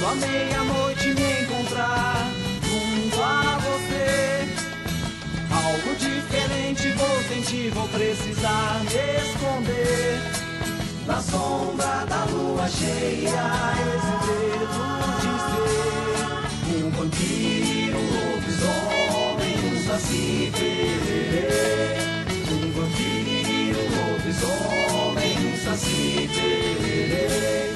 Quando à meia-noite me encontrar junto a você, algo diferente vou sentir, vou precisar me esconder. Na sombra da lua cheia, esse dedo de ser um vampiro, um lobisomem, um saci pererê. Um vampiro, um lobisomem, um saci pererê.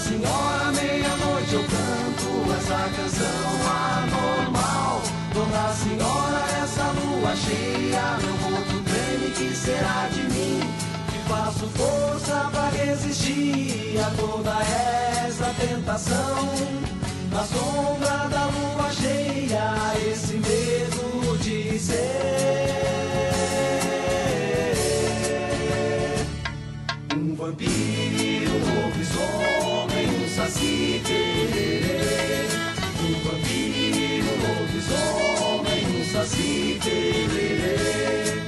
Senhora, meia-noite eu canto essa canção anormal. Dona Senhora, essa lua cheia, meu rosto treme, que será de mim? Que faço força pra resistir a toda essa tentação. Na sombra da lua cheia, esse medo de ser um vampiro, saci pererê. Um vampiro, um lobisomem, um saci pererê.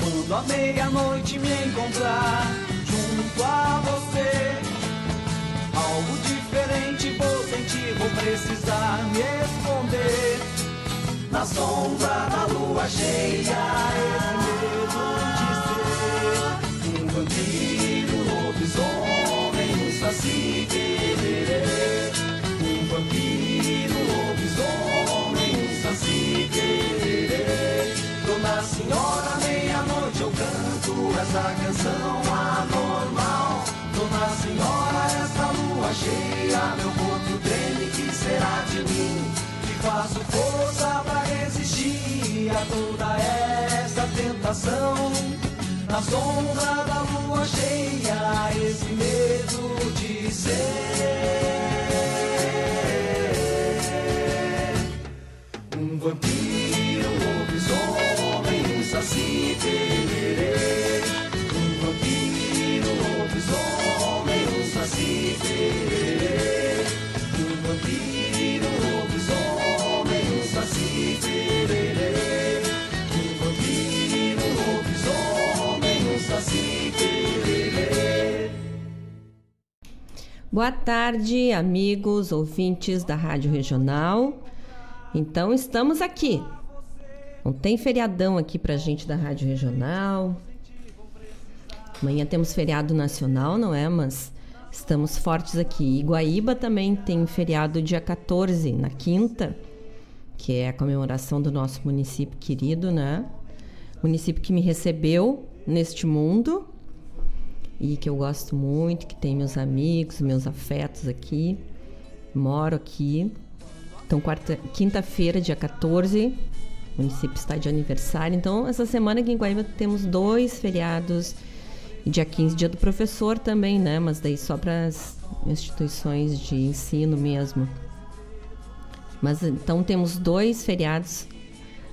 Quando à meia-noite me encontrar junto a você, algo diferente vou vou precisar me esconder. Na sombra da lua cheia, esse medo de ser um vampiro, um lobisomem, um saci pererê. Um vampiro, um lobisomem, um saci pererê. Dona Senhora, meia-noite eu canto essa canção anormal. Dona Senhora, essa lua cheia, meu corpo treme, que será de mim? Que faço força pra resistir a toda essa tentação. Na sombra da lua cheia, esse medo de ser um vampiro, um lobisomem, um saci. Um vampiro, um lobisomem, Boa tarde, amigos, ouvintes da Rádio Regional. Então, estamos aqui. Não tem feriadão aqui pra gente da Rádio Regional. Amanhã temos feriado nacional, não é? Mas estamos fortes aqui. Iguaíba também tem feriado dia 14, na quinta, que é a comemoração do nosso município querido, né? Município que me recebeu neste mundo e que eu gosto muito, que tem meus amigos, meus afetos aqui. Moro aqui. Então, quinta-feira, dia 14, o município está de aniversário. Então, essa semana aqui em Guaíba temos dois feriados. E dia 15, dia do professor também, né? Mas daí só para as instituições de ensino mesmo. Mas então temos dois feriados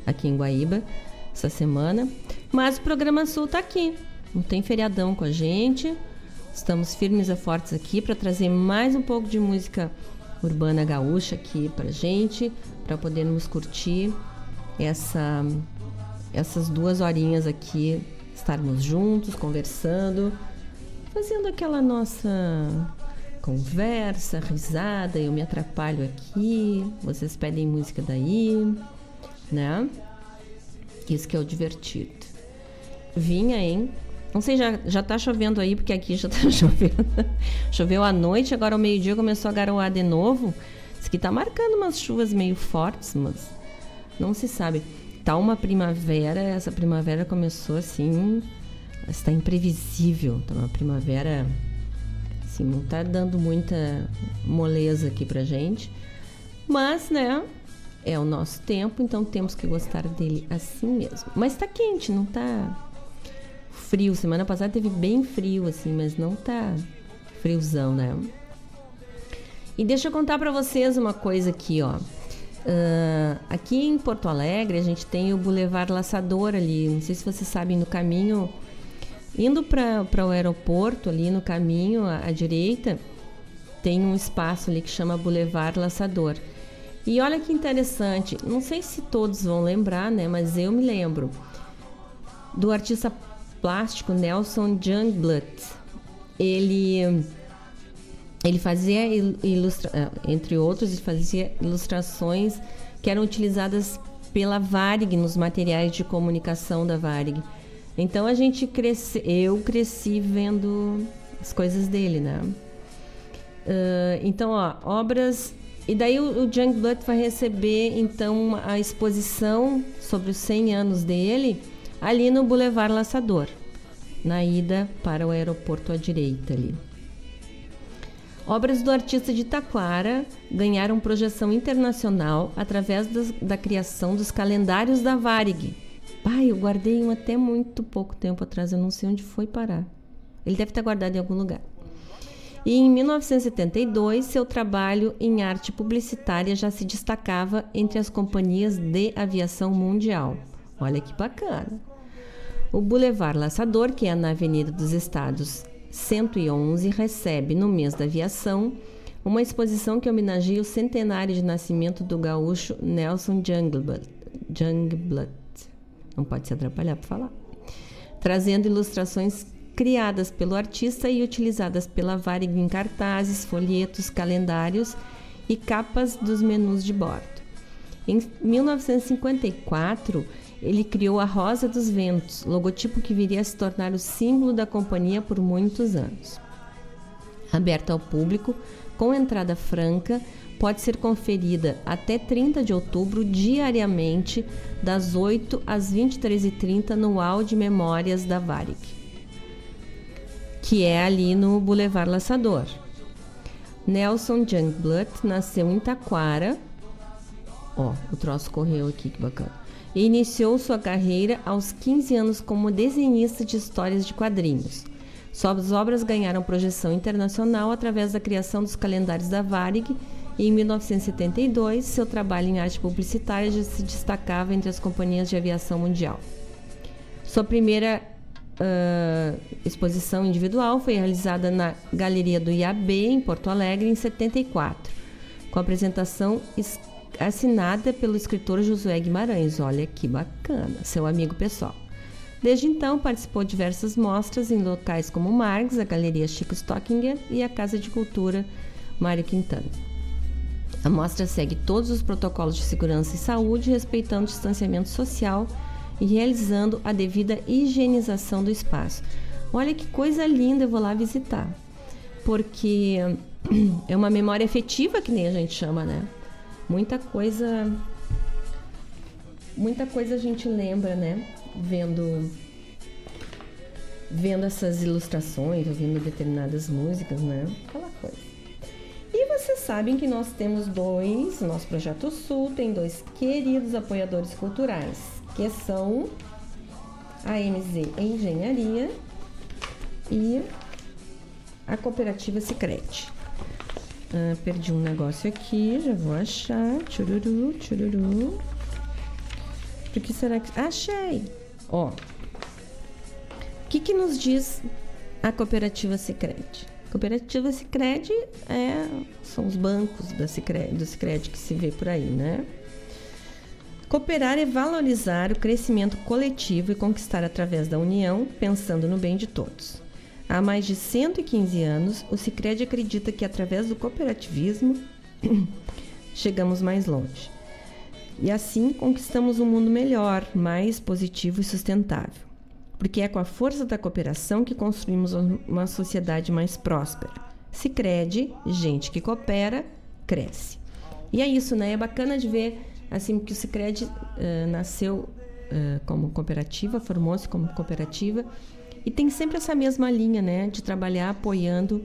aqui em Guaíba essa semana. Mas o programa Sul está aqui. Não tem feriadão com a gente. Estamos firmes e fortes aqui para trazer mais um pouco de música urbana gaúcha aqui para gente, para podermos curtir essa, essas duas horinhas aqui, estarmos juntos, conversando, fazendo aquela nossa conversa, risada, eu me atrapalho aqui, vocês pedem música daí, né? Isso que é o divertido. Vinha, hein? Não sei, já, já tá chovendo aí, porque aqui já tá chovendo. Choveu à noite, agora ao meio-dia começou a garoar de novo. Diz que tá marcando umas chuvas meio fortes, mas não se sabe. Tá uma primavera, essa primavera começou assim, está imprevisível. Tá uma primavera, assim, não tá dando muita moleza aqui pra gente. Mas, né, é o nosso tempo, então temos que gostar dele assim mesmo. Mas tá quente, não tá frio. Semana passada teve bem frio, assim, mas não tá friozão, né? E deixa eu contar para vocês uma coisa aqui, ó. Uh, aqui em Porto Alegre a gente tem o Boulevard Laçador ali. Não sei se vocês sabem, no caminho, indo para o aeroporto, ali no caminho à, à direita, tem um espaço ali que chama Boulevard Laçador. E olha que interessante, não sei se todos vão lembrar, né? Mas eu me lembro do artista plástico Nelson Jungblut. Ele ele fazia ilustra, eh, entre outros, ele fazia ilustrações que eram utilizadas pela Varig nos materiais de comunicação da Varig. Então a gente cresce, eu cresci vendo as coisas dele, né? Uh, então, ó, obras e daí o, o Blood vai receber então a exposição sobre os 100 anos dele ali no Boulevard Laçador, na ida para o aeroporto à direita ali. Obras do artista de Taquara ganharam projeção internacional através das, da criação dos calendários da Varig. Pai, eu guardei um até muito pouco tempo atrás, eu não sei onde foi parar. Ele deve estar guardado em algum lugar. E em 1972, seu trabalho em arte publicitária já se destacava entre as companhias de aviação mundial. Olha que bacana! O Boulevard Laçador, que é na Avenida dos Estados 111, recebe, no mês da aviação, uma exposição que homenageia o centenário de nascimento do gaúcho Nelson Jungblut. Não pode se atrapalhar para falar. Trazendo ilustrações criadas pelo artista e utilizadas pela Varig em cartazes, folhetos, calendários e capas dos menus de bordo. Em 1954, ele criou a Rosa dos Ventos, logotipo que viria a se tornar o símbolo da companhia por muitos anos. Aberta ao público, com entrada franca, pode ser conferida até 30 de outubro diariamente, das 8 às 23h30 no hall de memórias da Varig que é ali no Boulevard Laçador. Nelson Jungblut nasceu em Taquara. Ó, o troço correu aqui, que bacana. E iniciou sua carreira aos 15 anos como desenhista de histórias de quadrinhos. Suas obras ganharam projeção internacional através da criação dos calendários da Varig e em 1972 seu trabalho em arte publicitária já se destacava entre as companhias de aviação mundial. Sua primeira uh, exposição individual foi realizada na Galeria do IAB, em Porto Alegre, em 74, com apresentação assinada pelo escritor Josué Guimarães. Olha que bacana, seu amigo pessoal. Desde então, participou de diversas mostras em locais como Marx, a Galeria Chico Stockinger e a Casa de Cultura Mário Quintana. A mostra segue todos os protocolos de segurança e saúde, respeitando o distanciamento social e realizando a devida higienização do espaço. Olha que coisa linda, eu vou lá visitar. Porque é uma memória efetiva que nem a gente chama, né? Muita coisa muita coisa a gente lembra, né? Vendo vendo essas ilustrações, ouvindo determinadas músicas, né? Aquela coisa. E vocês sabem que nós temos dois, nosso projeto Sul tem dois queridos apoiadores culturais, que são a MZ Engenharia e a cooperativa Sicredi. Ah, perdi um negócio aqui, já vou achar. Chururu, chururu. Por que será que. Achei! Ó. O que, que nos diz a cooperativa Sicredi? A cooperativa Sicredi é, são os bancos da Cicred, do Sicredi que se vê por aí, né? Cooperar é valorizar o crescimento coletivo e conquistar através da união, pensando no bem de todos. Há mais de 115 anos, o Sicredi acredita que através do cooperativismo chegamos mais longe. E assim conquistamos um mundo melhor, mais positivo e sustentável. Porque é com a força da cooperação que construímos uma sociedade mais próspera. Sicredi, gente que coopera, cresce. E é isso, né? É bacana de ver assim que o Sicredi uh, nasceu uh, como cooperativa, formou-se como cooperativa e tem sempre essa mesma linha, né, de trabalhar apoiando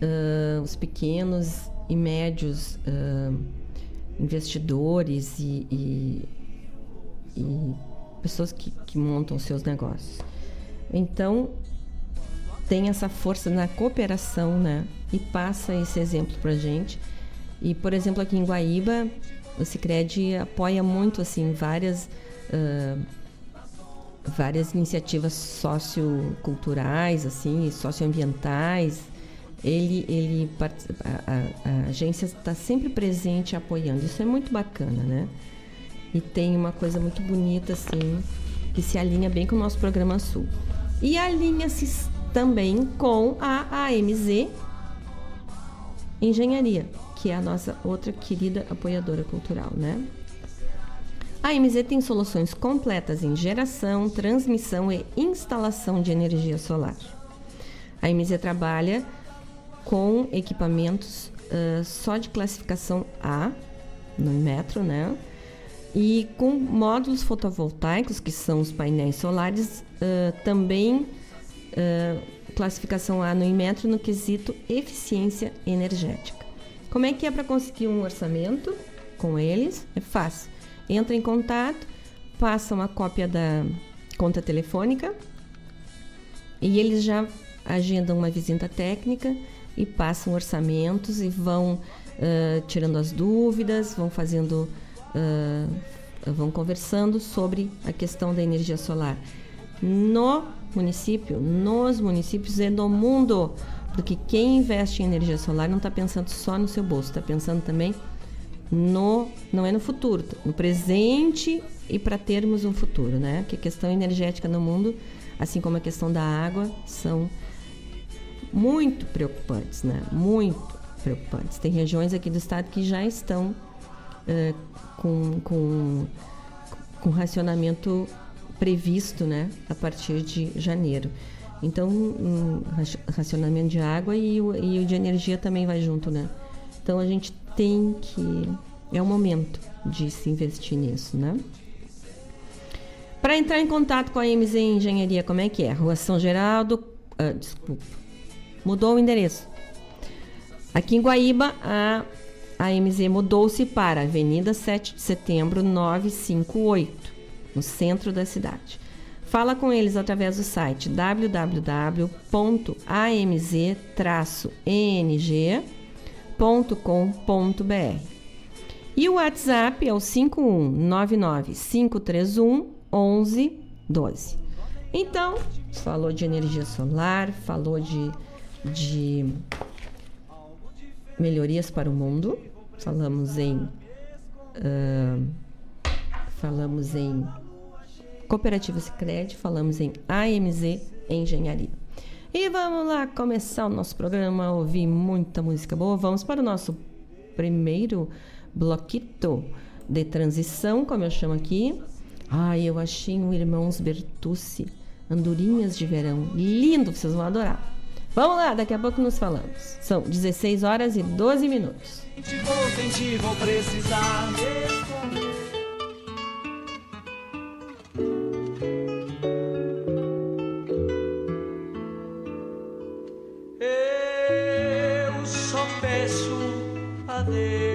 uh, os pequenos e médios investidores e, e, e pessoas que, que montam seus negócios. Então tem essa força na cooperação, né, e passa esse exemplo para gente. E, por exemplo, aqui em Guaíba, o Cicred apoia muito assim várias uh, várias iniciativas socioculturais assim, socioambientais ele, ele a, a, a agência está sempre presente apoiando. Isso é muito bacana, né? E tem uma coisa muito bonita assim que se alinha bem com o nosso programa Sul. E alinha-se também com a AMZ Engenharia, que é a nossa outra querida apoiadora cultural, né? A AMZ tem soluções completas em geração, transmissão e instalação de energia solar. A AMZ trabalha com equipamentos uh, só de classificação A, no metro, né? E com módulos fotovoltaicos, que são os painéis solares, uh, também uh, classificação A no Inmetro no quesito eficiência energética. Como é que é para conseguir um orçamento com eles? É fácil. Entra em contato, passa uma cópia da conta telefônica e eles já agendam uma visita técnica e passam orçamentos e vão uh, tirando as dúvidas, vão fazendo uh, vão conversando sobre a questão da energia solar no município, nos municípios e no mundo. Porque quem investe em energia solar não está pensando só no seu bolso, está pensando também no não é no futuro, no presente e para termos um futuro, né? Que a questão energética no mundo, assim como a questão da água, são muito preocupantes, né? Muito preocupantes. Tem regiões aqui do estado que já estão uh, com, com, com racionamento previsto né, a partir de janeiro. Então, um racionamento de água e o, e o de energia também vai junto, né? Então, a gente tem que... É o momento de se investir nisso, né? Para entrar em contato com a MZ Engenharia, como é que é? Rua São Geraldo... Ah, desculpa. Mudou o endereço. Aqui em Guaíba, a a MZ mudou-se para Avenida 7 de Setembro 958, no centro da cidade. Fala com eles através do site www.amz-eng.com.br. E o WhatsApp é o 5199531 1112. Então, falou de energia solar, falou de, de melhorias para o mundo, falamos em uh, falamos em cooperativa Sicredi, falamos em AMZ Engenharia. E vamos lá começar o nosso programa, ouvir muita música boa. Vamos para o nosso primeiro bloquito de transição, como eu chamo aqui. Ai, eu achei um Irmãos Bertucci, Andorinhas de Verão. Lindo, vocês vão adorar. Vamos lá, daqui a pouco nos falamos. São 16 horas e 12 minutos. Vou precisar a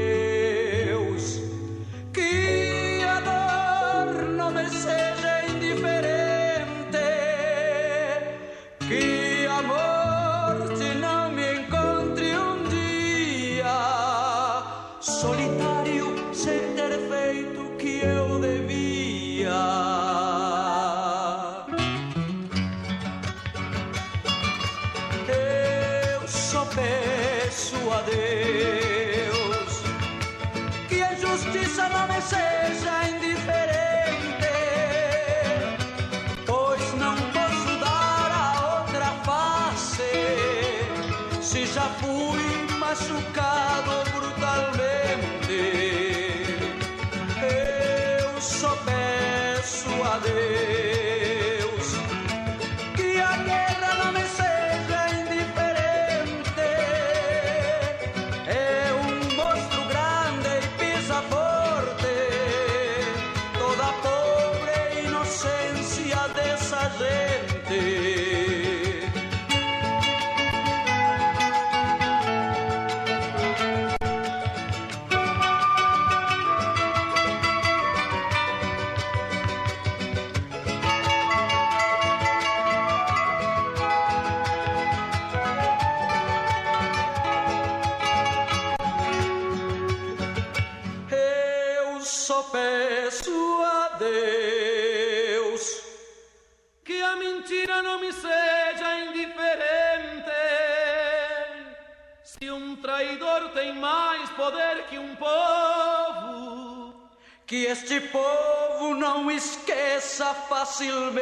Que este povo não esqueça facilmente.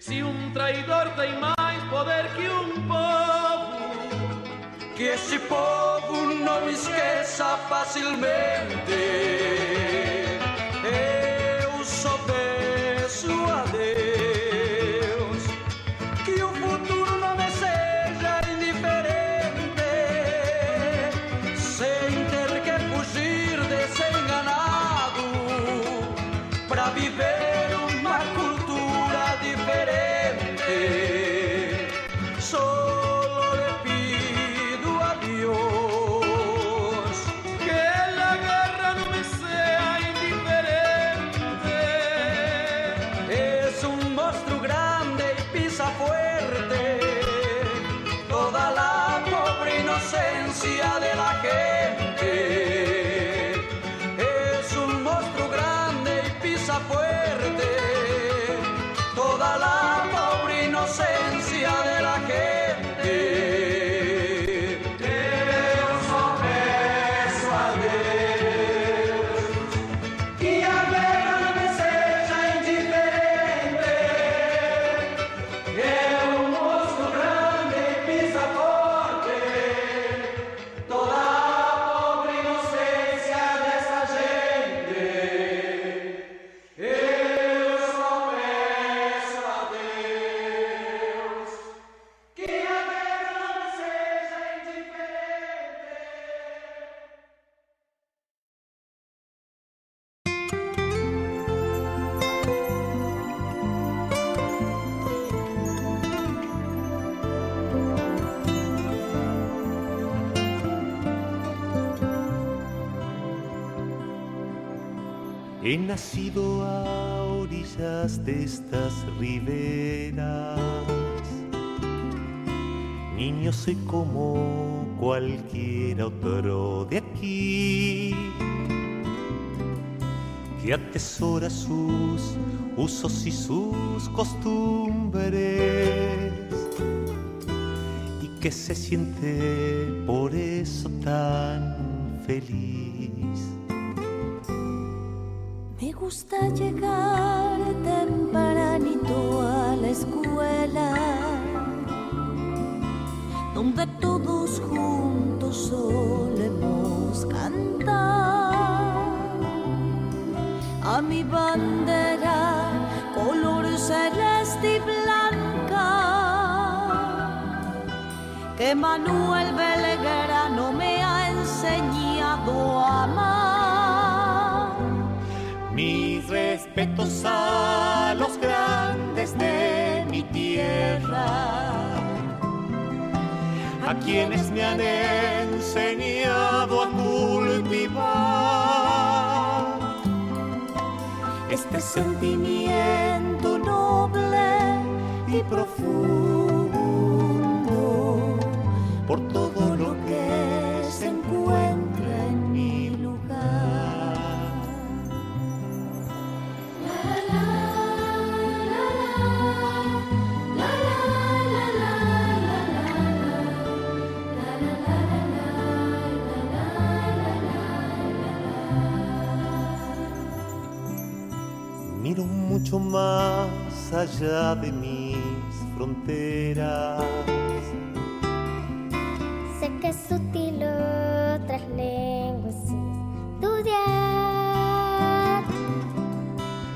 Se um traidor tem mais poder que um povo. Que este povo não esqueça facilmente. inocencia de la gente. Es un monstruo grande y pisa fuera. Atesora sus usos y sus costumbres y que se siente por eso tan feliz. Más allá de mis fronteras. Sé que es sutil otras lenguas estudiar.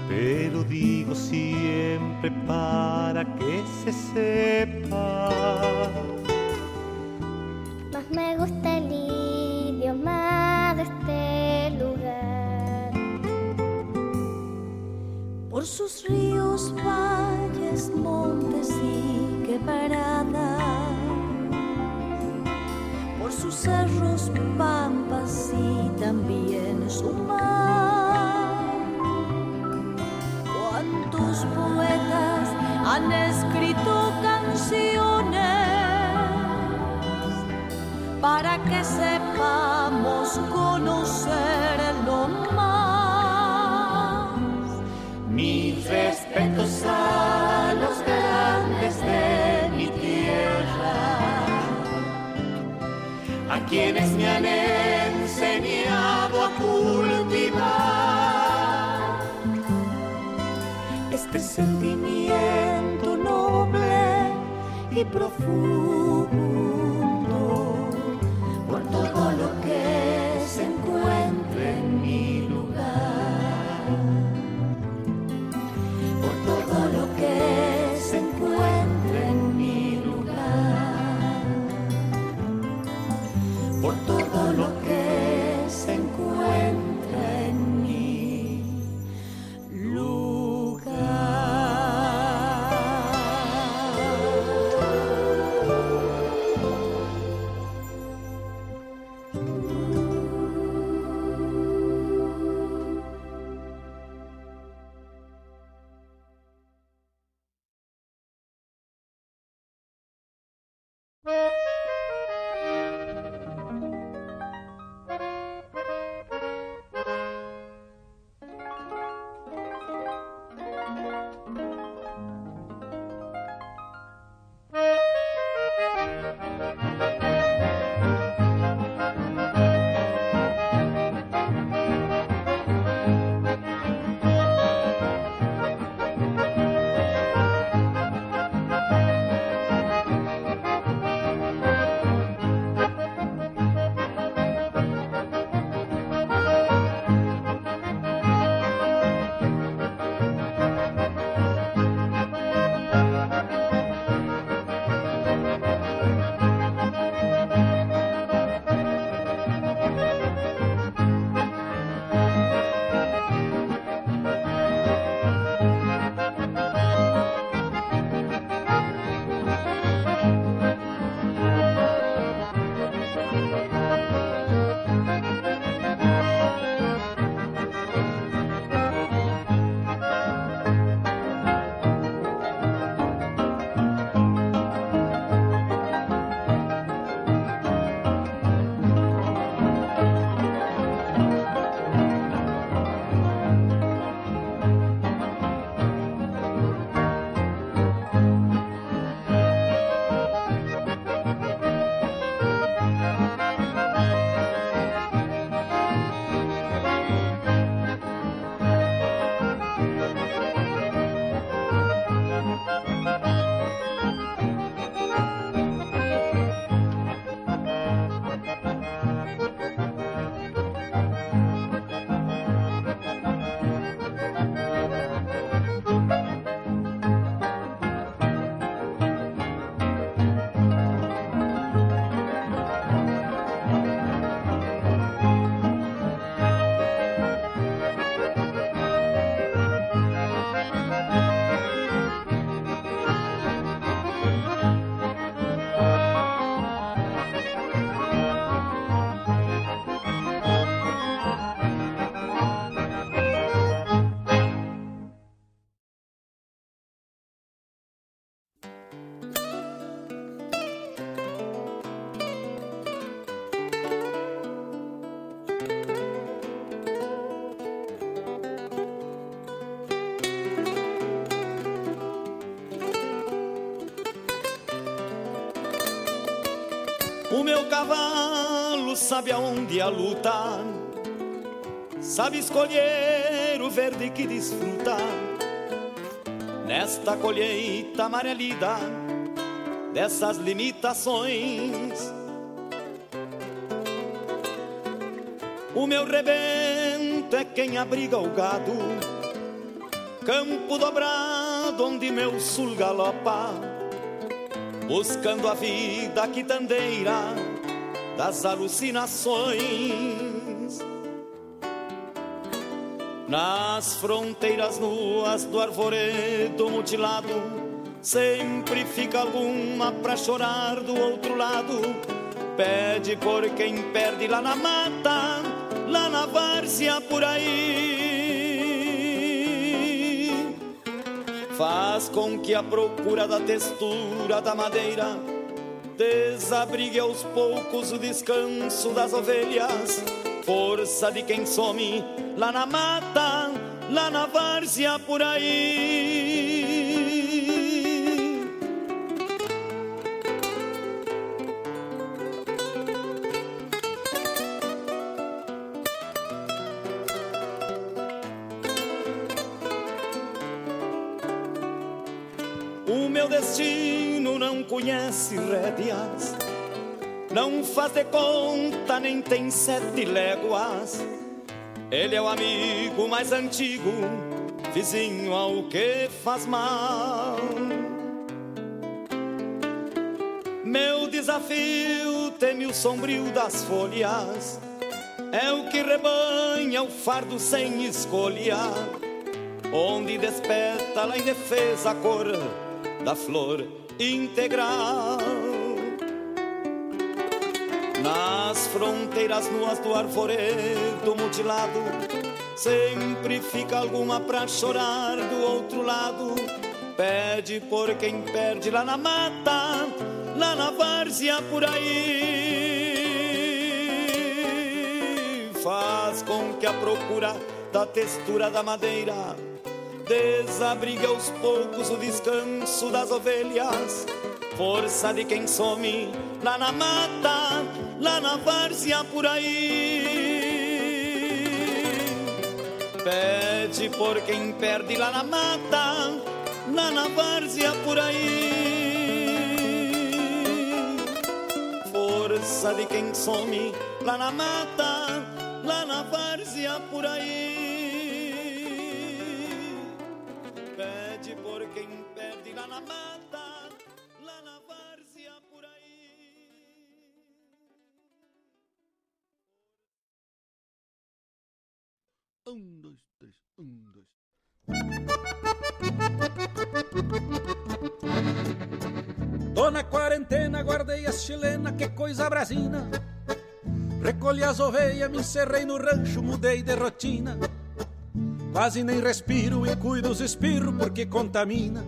Pero digo siempre para que se sepa. Quienes me han enseñado a cultivar. Este sentimiento noble y profundo sabe aonde a luta, sabe escolher o verde que desfruta. Nesta colheita amarelida dessas limitações. O meu rebento é quem abriga o gado, campo dobrado onde meu sul galopa buscando a vida quitandeira das alucinações. Nas fronteiras nuas do arvoredo mutilado, sempre fica alguma pra chorar do outro lado. Pede por quem perde lá na mata, lá na várzea por aí. faz com que a procura da textura da madeira desabrigue aos poucos o descanso das ovelhas, força de quem some lá na mata, lá na várzea por aí. Conhece rédeas, não faz de conta nem tem sete léguas. Ele é o amigo mais antigo, vizinho ao que faz mal. Meu desafio teme o sombrio das folhas, é o que rebanha o fardo sem escolha, onde desperta lá em defesa a cor da flor integral. Nas fronteiras nuas do arvoredo mutilado, sempre fica alguma pra chorar do outro lado. Pede por quem perde lá na mata, lá na várzea por aí. Faz com que a procura da textura da madeira desabrigue aos poucos o descanso das ovelhas. Força de quem some lá na mata, lá na várzea por aí. Pede por quem perde lá na mata, lá na várzea por aí. Força de quem some lá na mata, lá na várzea por aí. Lá na mata, lá na várzea por aí. Um, dois, três, um, dois. Tô na quarentena, guardei as chilena, que coisa brasina. Recolhi as ovelhas, me encerrei no rancho, mudei de rotina. Quase nem respiro e cuido os espirros porque contamina.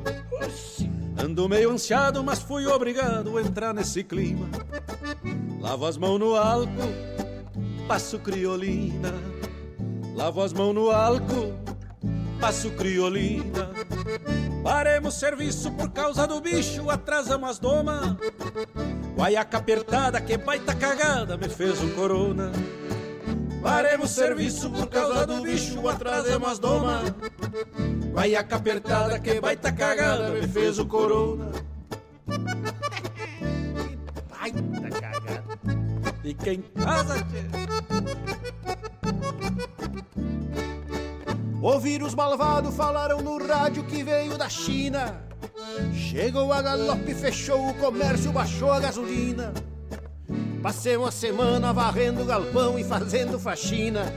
Ando meio ansiado, mas fui obrigado a entrar nesse clima. Lavo as mãos no álcool, passo criolina. Lavo as mãos no álcool, passo criolina. Paremos serviço por causa do bicho, atrasamos as domas. Guaiaca apertada, que baita cagada, me fez um corona. Paremos serviço por causa do bicho, atrasamos as domas. Guaiaca apertada, que baita cagada, me fez o corona. baita cagada. Fica em casa, tchê. Ouviram os malvados, falaram no rádio que veio da China. Chegou a galope, fechou o comércio, baixou a gasolina. Passei uma semana varrendo galpão e fazendo faxina.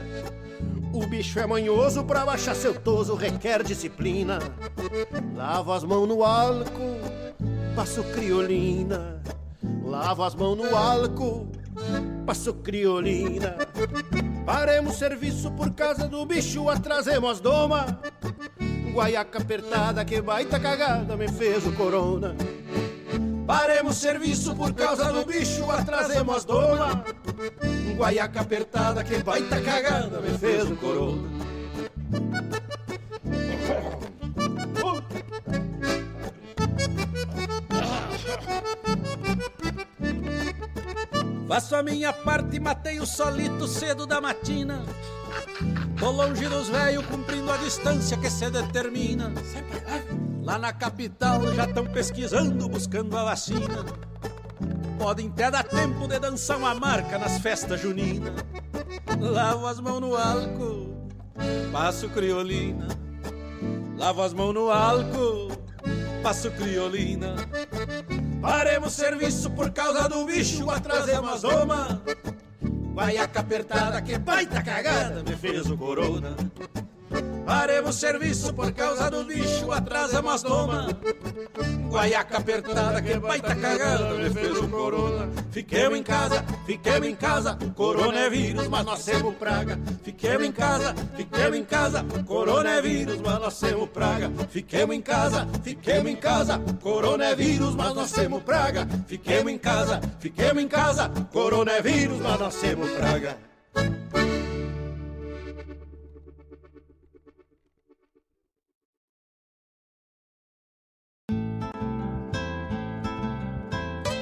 O bicho é manhoso, pra baixar seu toso requer disciplina. Lavo as mãos no álcool, passo criolina. Lavo as mãos no álcool, passo criolina. Paremos serviço por causa do bicho, atrasemos as doma. Guaiaca apertada, que baita cagada, me fez o corona. Paremos serviço por causa do bicho, atrasemos as doma. Guaiaca apertada, que baita cagada, me fez o corona. Faço a minha parte e matei o solito cedo da matina. Tô longe dos velhos, cumprindo a distância que se determina. Lá na capital já estão pesquisando, buscando a vacina. Podem até dar tempo de dançar uma marca nas festas juninas. Lavo as mãos no álcool, passo criolina. Lavo as mãos no álcool, passo criolina. Paremos serviço por causa do bicho, atrasemos as doma. Guaiaca apertada, que baita cagada, me fez o corona. Paremos serviço por causa do bicho, atrasamos as doma. Guaiaca apertada, que baita cagada, me fez o corona. Fiquemos em casa, fiquemos em casa, corona é vírus, mas nós temos praga. Fiquemos em casa, fiquemos em casa, corona é vírus, mas nós temos praga. Fiquemos em casa, fiquemos em casa, corona é vírus, mas nós temos praga. Fiquemos em casa, fiquemos em casa, corona é vírus, mas nós temos praga.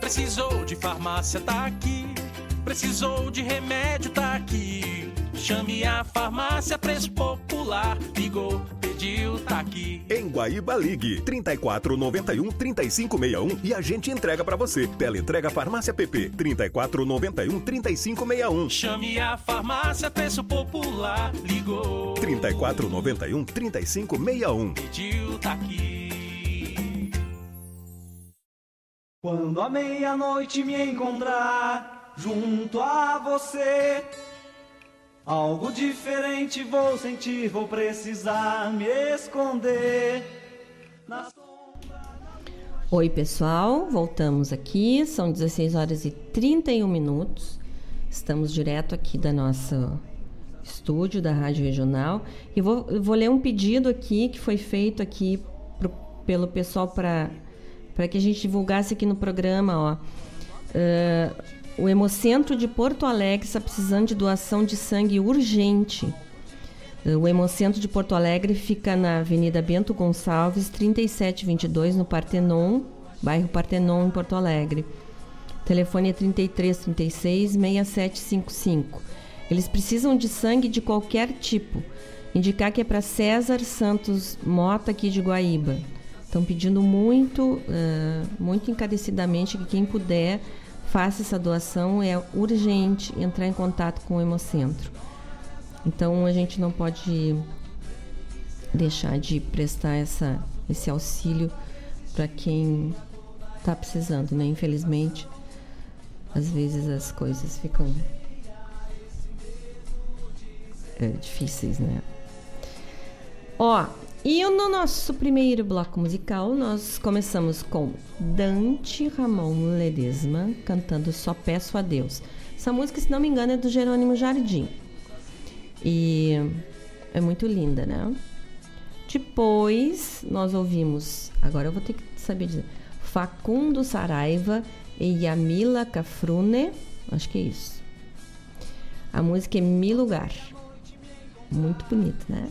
Precisou de farmácia, tá aqui. Precisou de remédio, tá aqui. Chame a farmácia Preço Popular. Ligou, pediu, tá aqui. Em Guaíba Ligue 3491 3561 e a gente entrega para você. Tela entrega Farmácia PP 3491 3561. Chame a farmácia Preço Popular. Ligou, 3491 3561. pediu, tá aqui. Quando à meia-noite me encontrar junto a você, algo diferente vou sentir, vou precisar me esconder. Na Oi, pessoal, voltamos aqui. São 16 horas e 31 minutos. Estamos direto aqui da nossa estúdio da Rádio Regional e vou, vou ler um pedido aqui que foi feito aqui pro- pelo pessoal para para que a gente divulgasse aqui no programa, ó. Ah, o Hemocentro de Porto Alegre está precisando de doação de sangue urgente. O Hemocentro de Porto Alegre fica na Avenida Bento Gonçalves, 3722, no Partenon, bairro Partenon, em Porto Alegre. O telefone é 33 36 6755. Eles precisam de sangue de qualquer tipo. Indicar que é para César Santos Mota, aqui de Guaíba. Estão pedindo muito, ah, muito encarecidamente que quem puder faça essa doação. É urgente entrar em contato com o Hemocentro. Então a gente não pode deixar de prestar essa, esse auxílio para quem está precisando, né? Infelizmente, às vezes as coisas ficam é, difíceis, né? Ó, e no nosso primeiro bloco musical, nós começamos com Dante Ramon Ledesma cantando Só Peço a Deus. Essa música, se não me engano, é do Jerônimo Jardim. E é muito linda, né? Depois nós ouvimos, agora eu vou ter que saber dizer, Facundo Saraiva e Yamila Cafrune, acho que é isso. A música é Mi Lugar. Muito bonito, né?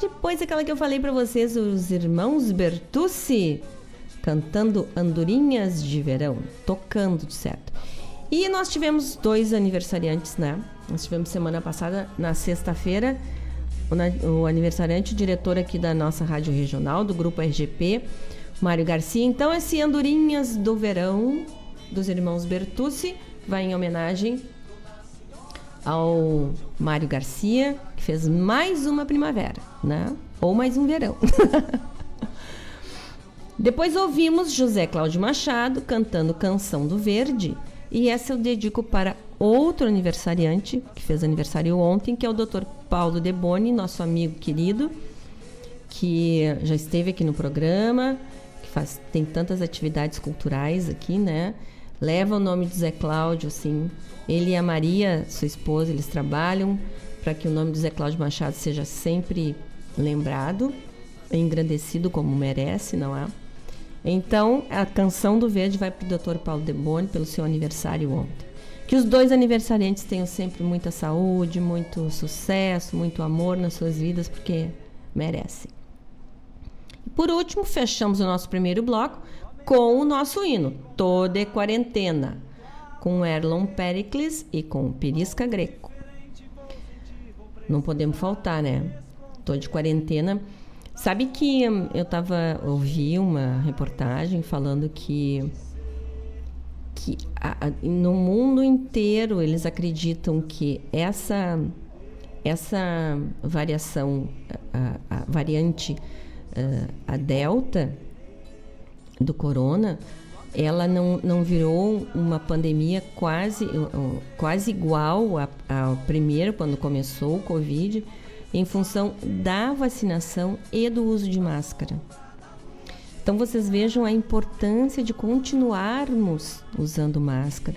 Depois aquela que eu falei pra vocês, os irmãos Bertucci cantando Andorinhas de Verão, tocando de certo. E nós tivemos dois aniversariantes, né? Nós tivemos semana passada, na sexta-feira, o aniversariante, o diretor aqui da nossa rádio regional, do grupo RGP, Mário Garcia. Então, esse Andorinhas do Verão, dos irmãos Bertucci, vai em homenagem ao Mário Garcia, que fez mais uma primavera, né? Ou mais um verão. Depois ouvimos José Cláudio Machado cantando Canção do Verde. E essa eu dedico para outro aniversariante, que fez aniversário ontem, que é o Dr. Paulo Deboni, nosso amigo querido, que já esteve aqui no programa, que faz, tem tantas atividades culturais aqui, né? Leva o nome do Zé Cláudio, assim. Ele e a Maria, sua esposa, eles trabalham para que o nome do Zé Cláudio Machado seja sempre lembrado, engrandecido como merece, não é? Então, a canção do Verde vai para o Dr. Paulo Deboni pelo seu aniversário ontem. Que os dois aniversariantes tenham sempre muita saúde, muito sucesso, muito amor nas suas vidas, porque merecem. Por último, fechamos o nosso primeiro bloco com o nosso hino, Toda Quarentena, com Erlon Pericles e com Perisca Greco. Não podemos faltar, né? Tô de quarentena. Sabe que hum, eu tava ouvi uma reportagem falando que que a- a- no mundo inteiro eles acreditam que essa essa variação a, a variante a delta do corona ela não, não virou uma pandemia quase, quase igual ao primeiro, quando começou o Covid, em função da vacinação e do uso de máscara. Então vocês vejam a importância de continuarmos usando máscara,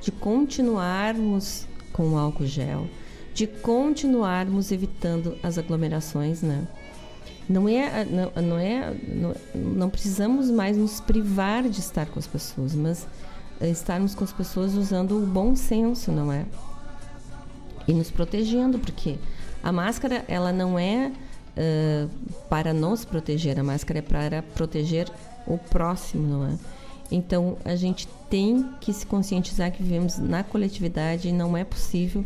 de continuarmos com álcool gel, de continuarmos evitando as aglomerações, né? Não é, não, não é, não, não precisamos mais nos privar de estar com as pessoas, mas eh, estarmos com as pessoas usando o bom senso, não é? E nos protegendo, porque a máscara ela não é uh, para nos proteger, a máscara é para proteger o próximo, não é? Então a gente tem que se conscientizar que vivemos na coletividade e não é possível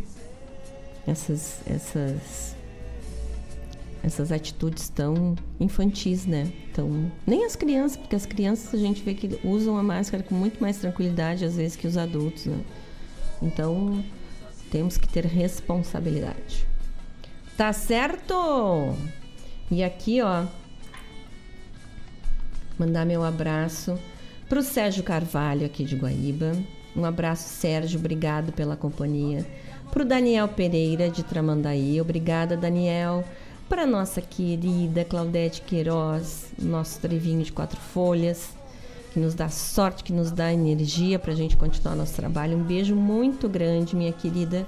essas essas essas atitudes tão infantis, né? Então, nem as crianças, porque as crianças a gente vê que usam a máscara com muito mais tranquilidade às vezes que os adultos, né? Então, temos que ter responsabilidade. Tá certo? E aqui, ó, mandar meu abraço pro Sérgio Carvalho aqui de Guaíba. Um abraço, Sérgio, obrigado pela companhia. Pro Daniel Pereira de Tramandaí, obrigada, Daniel para nossa querida Claudete Queiroz, nosso trevinho de quatro folhas, que nos dá sorte, que nos dá energia para a gente continuar nosso trabalho. Um beijo muito grande, minha querida.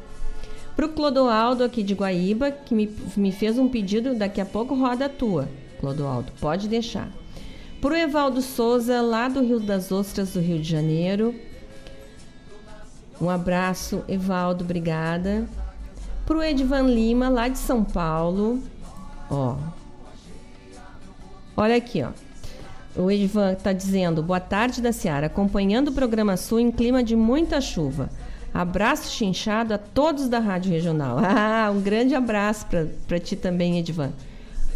Para o Clodoaldo aqui de Guaíba, que me, me fez um pedido, daqui a pouco roda a tua, Clodoaldo, pode deixar. Para o Evaldo Souza, lá do Rio das Ostras, do Rio de Janeiro. Um abraço, Evaldo, obrigada. Para o Edvan Lima, lá de São Paulo. Ó. Olha aqui, ó. O Edvan está dizendo: Boa tarde da Seara, acompanhando o programa Sul em clima de muita chuva. Abraço chinchado a todos da Rádio Regional. Ah, um grande abraço para ti também, Edvan.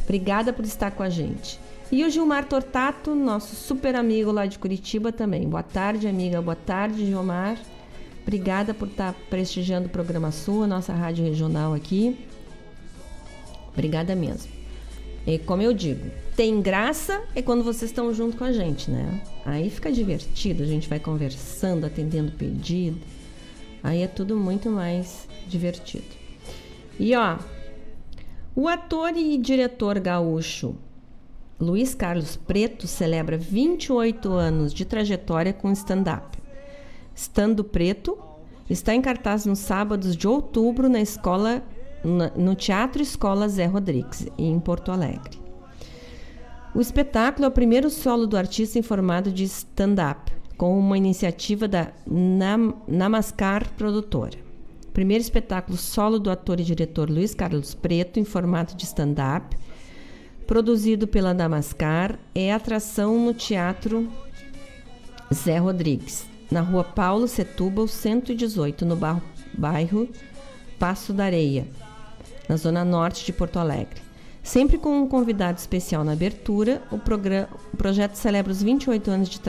Obrigada por estar com a gente. E o Gilmar Tortato, nosso super amigo lá de Curitiba também. Boa tarde, amiga. Boa tarde, Gilmar. Obrigada por estar prestigiando o programa Sul, a nossa rádio regional aqui. Obrigada mesmo. E como eu digo, tem graça é quando vocês estão junto com a gente, né? Aí fica divertido, a gente vai conversando, atendendo pedido. Aí é tudo muito mais divertido. E ó, o ator e diretor gaúcho Luiz Carlos Preto celebra 28 anos de trajetória com stand-up. Estando Preto está em cartaz nos sábados de outubro na Escola no Teatro Escola Zé Rodrigues, em Porto Alegre. O espetáculo é o primeiro solo do artista em formato de stand-up, com uma iniciativa da Nam Namaskar Produtora. Primeiro espetáculo solo do ator e diretor Luiz Carlos Preto, em formato de stand-up, produzido pela Namaskar, é atração no Teatro Zé Rodrigues, na rua Paulo Setúbal, 118, no bairro Passo da Areia, na zona norte de Porto Alegre. Sempre com um convidado especial na abertura, o, o projeto celebra os 28 anos de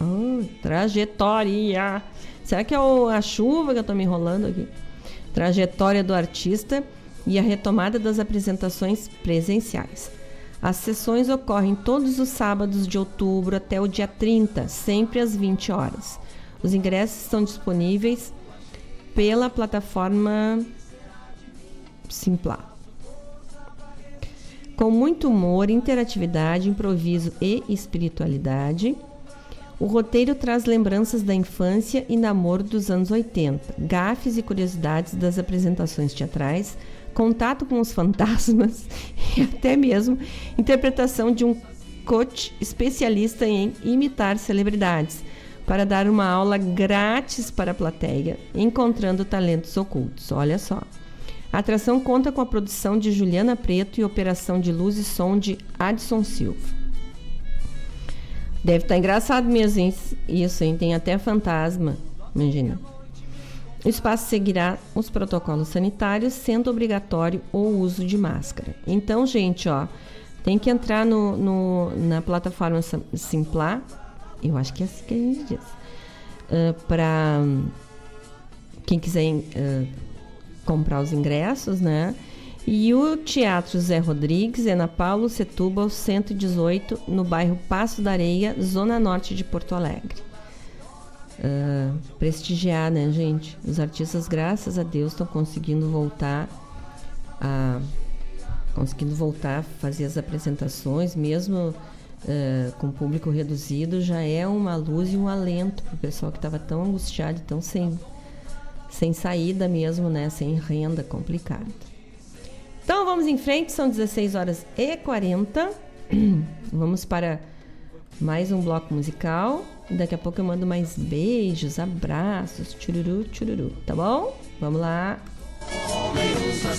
oh, trajetória. Será que é a chuva que eu estou me enrolando aqui? Trajetória do artista e a retomada das apresentações presenciais. As sessões ocorrem todos os sábados de outubro até o dia 30, sempre às 20 horas. Os ingressos estão disponíveis pela plataforma Simpla. Com muito humor, interatividade, improviso e espiritualidade, o roteiro traz lembranças da infância e namoro dos anos 80, gafes e curiosidades das apresentações teatrais, contato com os fantasmas e até mesmo interpretação de um coach especialista em imitar celebridades, para dar uma aula grátis para a plateia, encontrando talentos ocultos. Olha só. A atração conta com a produção de Juliana Preto e operação de luz e som de Adson Silva. Deve estar tá engraçado mesmo hein? isso, hein? Tem até fantasma, imagina. O espaço seguirá os protocolos sanitários, sendo obrigatório o uso de máscara. Então, gente, ó, tem que entrar no, no na plataforma Simplar, eu acho que é assim que a gente diz, uh, para quem quiser uh, comprar os ingressos, né? E o Teatro Zé Rodrigues é na Paulo Setúbal 118, no bairro Passo da Areia, zona norte de Porto Alegre. Uh, prestigiar, né, gente? Os artistas, graças a Deus, estão conseguindo voltar a conseguindo voltar a fazer as apresentações, mesmo uh, com público reduzido, já é uma luz e um alento para o pessoal que estava tão angustiado, tão sem, sem saída mesmo, né? Sem renda, complicado. Então vamos em frente, são 16 horas e 40. Vamos para mais um bloco musical. Daqui a pouco eu mando mais beijos, abraços, chururu, chururu, tá bom? Vamos lá.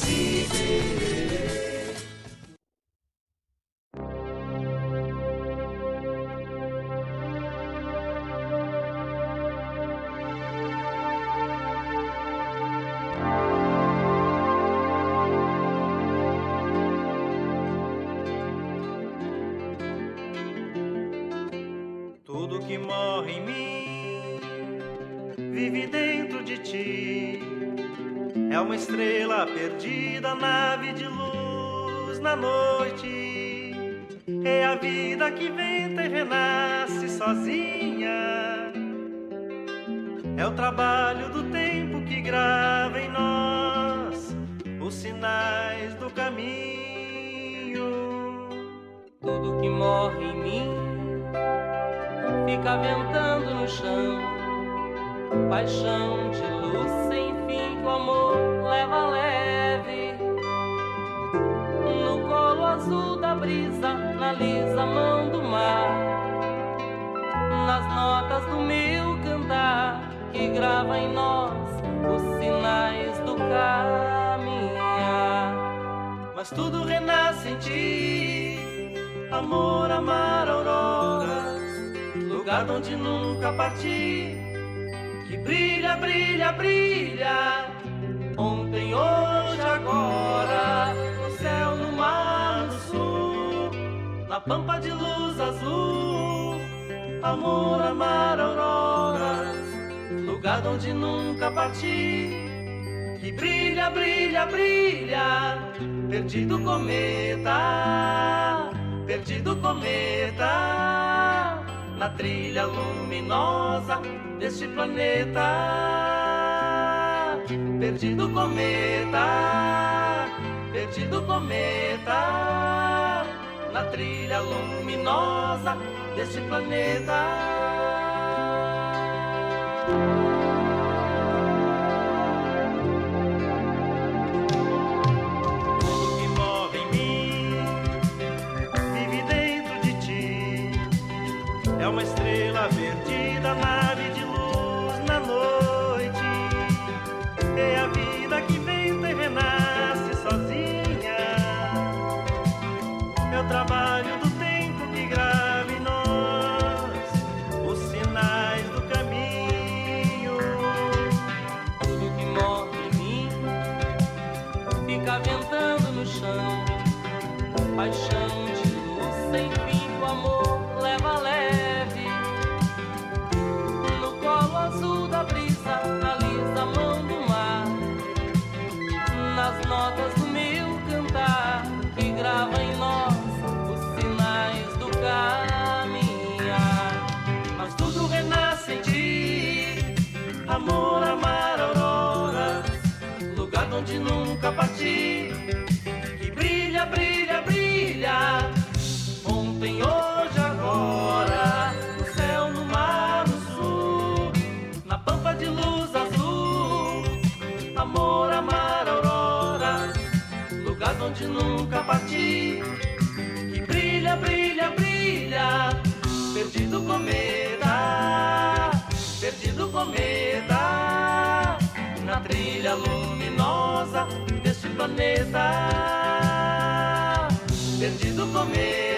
Tudo nave de luz na noite. É a vida que venta e renasce sozinha. É o trabalho do tempo que grava em nós os sinais do caminho. Tudo que morre em mim fica ventando no chão. Paixão de luz sem fim que o amor leva leve. Azul da brisa, na lisa mão do mar. Nas notas do meu cantar, que grava em nós os sinais do caminhar. Mas tudo renasce em ti, amor, amar auroras lugar onde nunca parti, que brilha, brilha, brilha, ontem, hoje, agora, na pampa de luz azul, amor, amar, auroras, lugar onde nunca parti, que brilha, brilha, brilha, perdido cometa, perdido cometa na trilha luminosa deste planeta. Perdido cometa, perdido cometa, na trilha luminosa deste planeta. Planeta. Perdido cometa,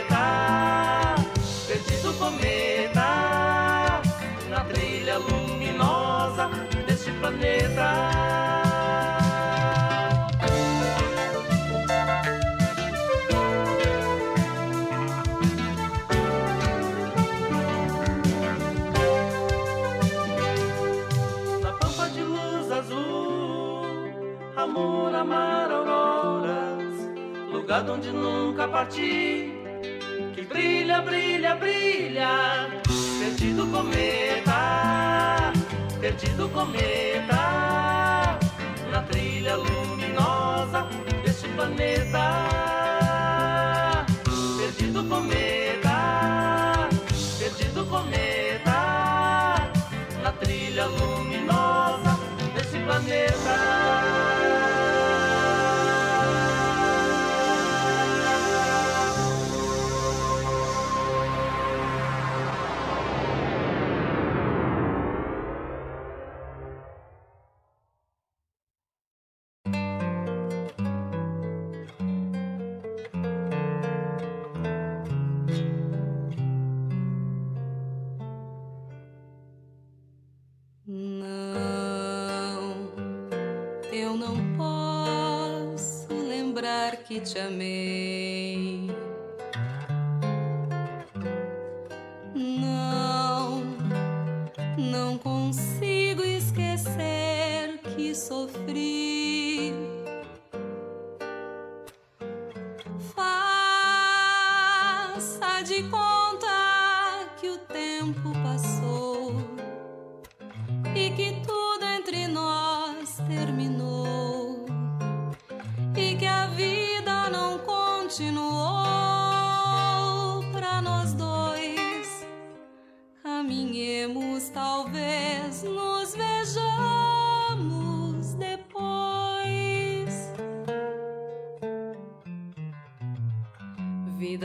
partir. Que brilha, brilha, brilha, perdido cometa, perdido cometa, na trilha luminosa deste planeta. नि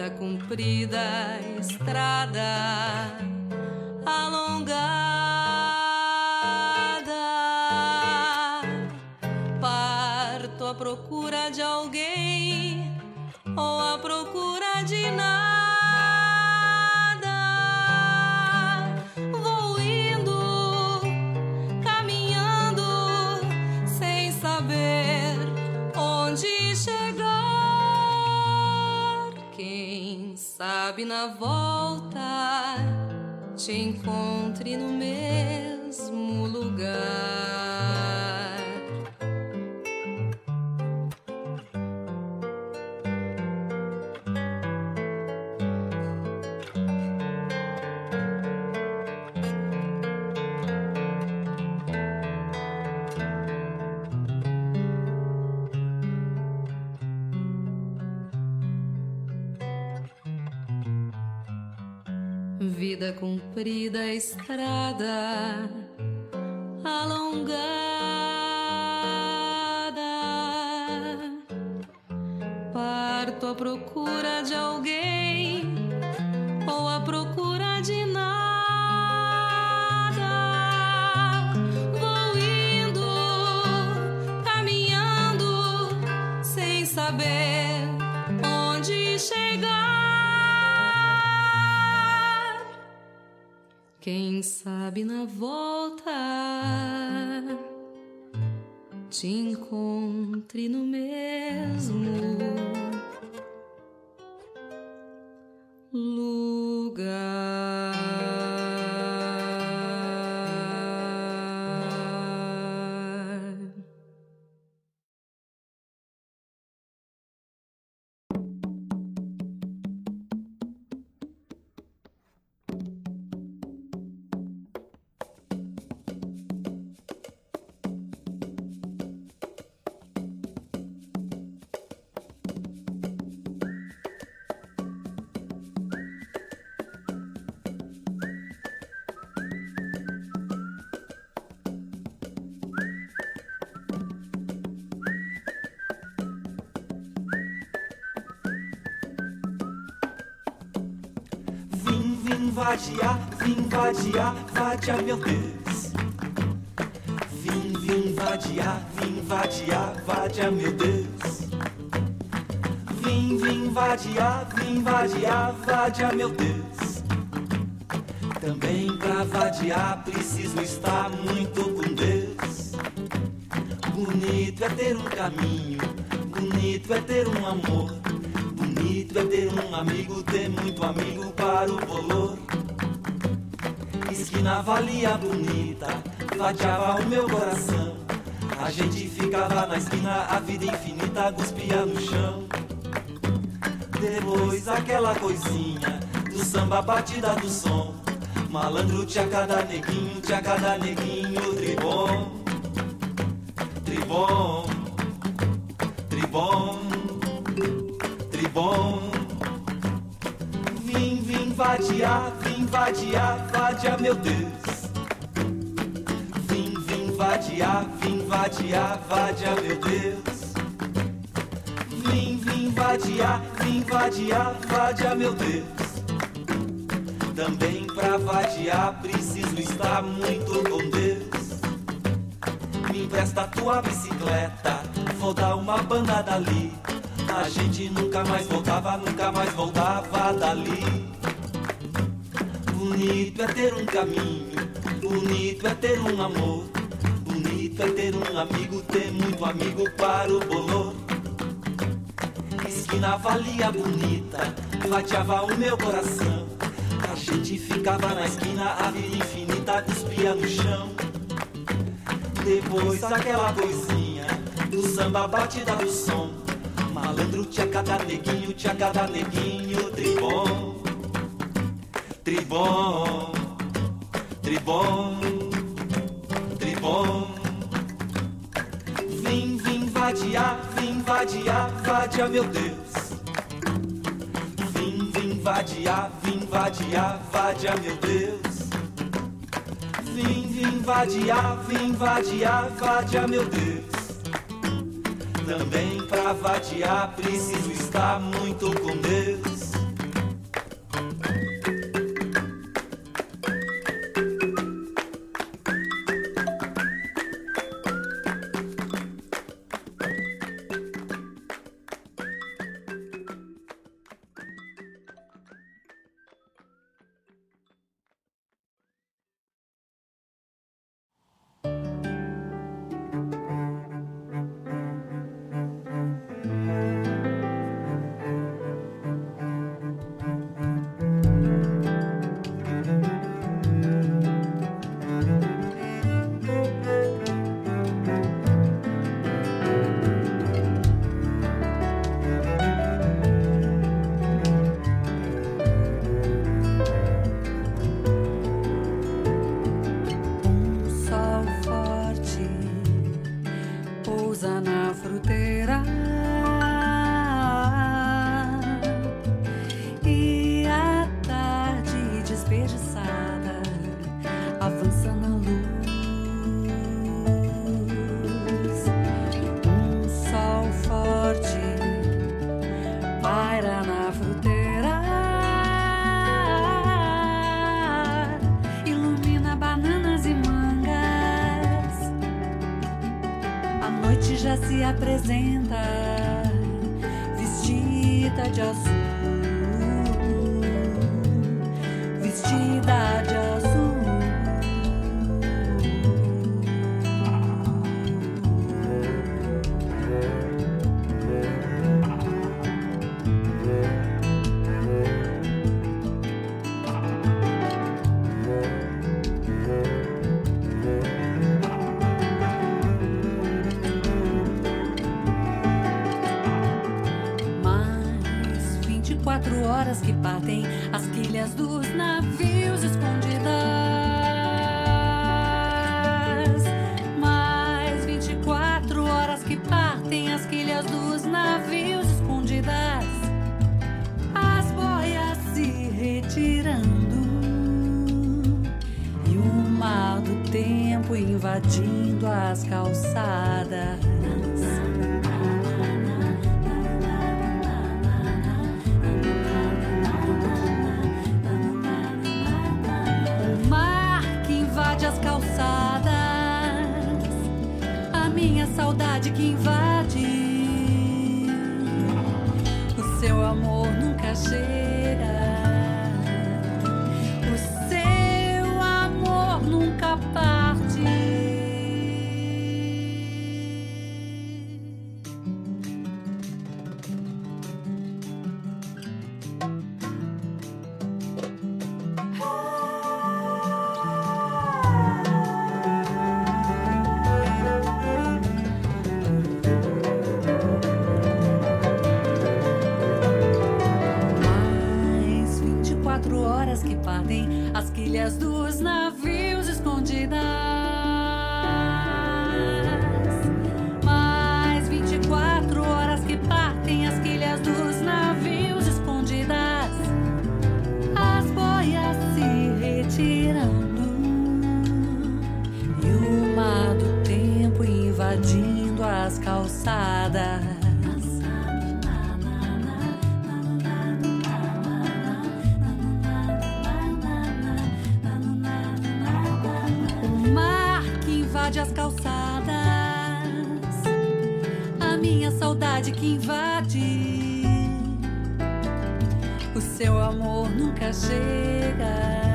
Vida comprida, estrada alongada. Parto à procura de alguém ou à procura sabe na volta te encontre no mesmo lugar. Vida comprida, estrada alongada. Parto à procura de alguém Quem sabe na volta te encontre no mesmo vadiar, vadiar meu Deus. Vim, vim vadiar, vim vadiar, vadiar meu Deus. Vim, vim vadiar, vim vadiar, vadiar meu Deus. Também pra vadiar preciso estar muito com Deus. Bonito é ter um caminho, bonito é ter um amor. Bonito é ter um amigo, ter muito amigo para o que na valia bonita fatiava o meu coração. A gente ficava na esquina, a vida infinita cuspia no chão. Depois aquela coisinha do samba batida do som. Malandro tinha cada neguinho, tinha cada neguinho tribom. invadear meu Deus. Vim, vim, vadear, vim, vadear, vadear norteava o meu coração. A gente ficava na esquina, a vida infinita despia no chão. Depois aquela coisinha do samba batida do som. Malandro, tchacada, neguinho, tchacada, neguinho. vadiar, vadiar, meu Deus. Também pra vadiar preciso estar muito com Deus. Calçadas, a minha saudade que invade. O seu amor nunca chega.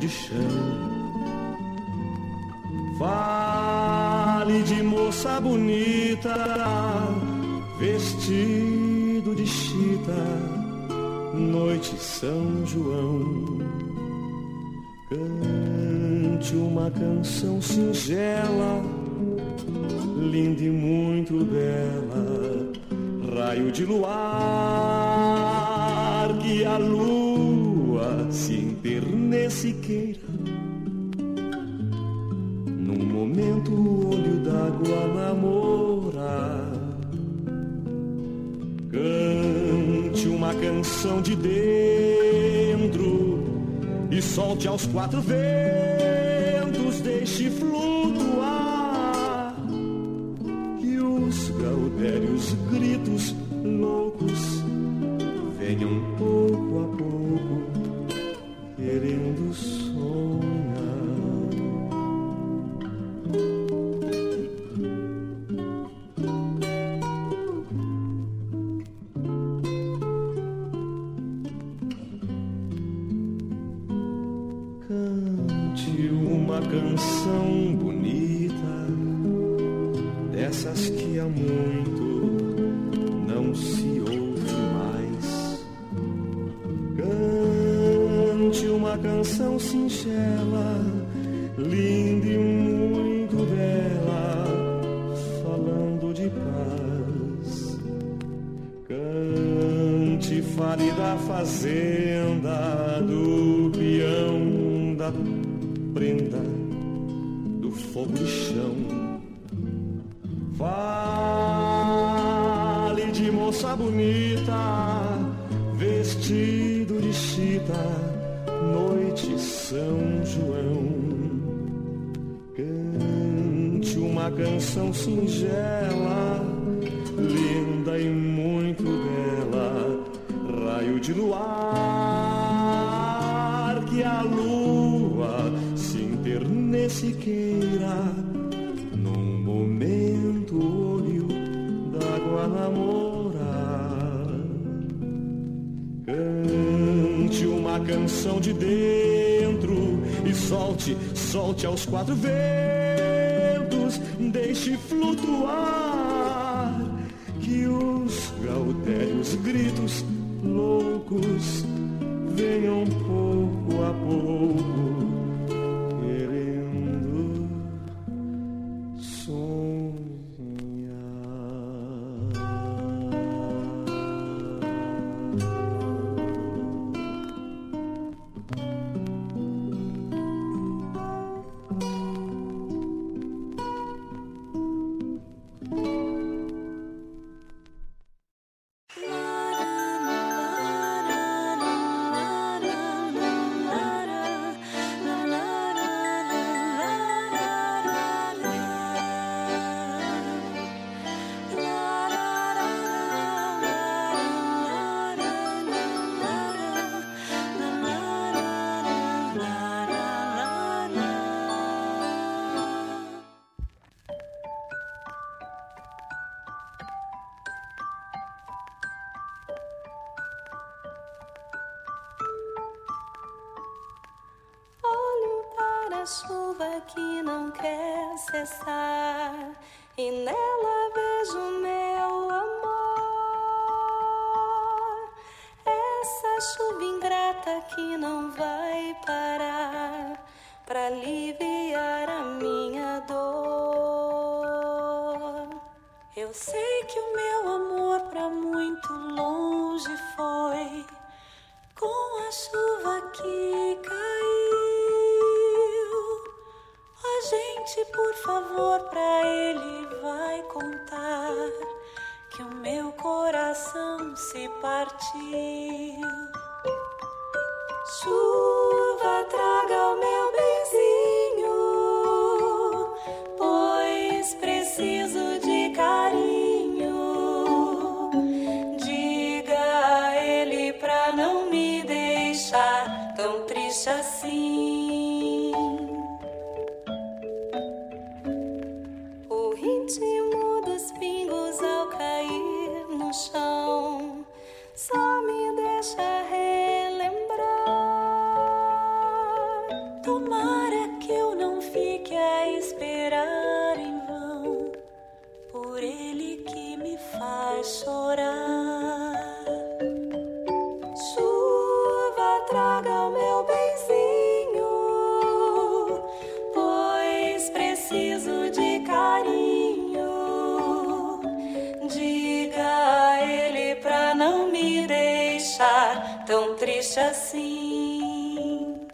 De chão. Fale de moça bonita, vestido de chita, noite São João. Cante uma canção singela, linda e muito bela, raio de luar que a lua se enternece e queira. Num momento o olho d'água namorar. Cante uma canção de dentro e solte aos quatro ventos, deixe flutuar. E os gaudérios gritos loucos luar que a lua se internece queira num momento olho d'água namorar. Cante uma canção de dentro e solte, solte aos quatro ventos deixe flutuar e nela vejo meu amor. Essa chuva ingrata que não vai parar para aliviar a minha dor. Eu sei que o meu amor para muito longe foi com a chuva que favor, pra ele vai contar que o meu coração se partiu. Chuva, traga o meu triste assim.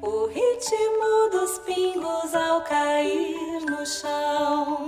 O ritmo dos pingos ao cair no chão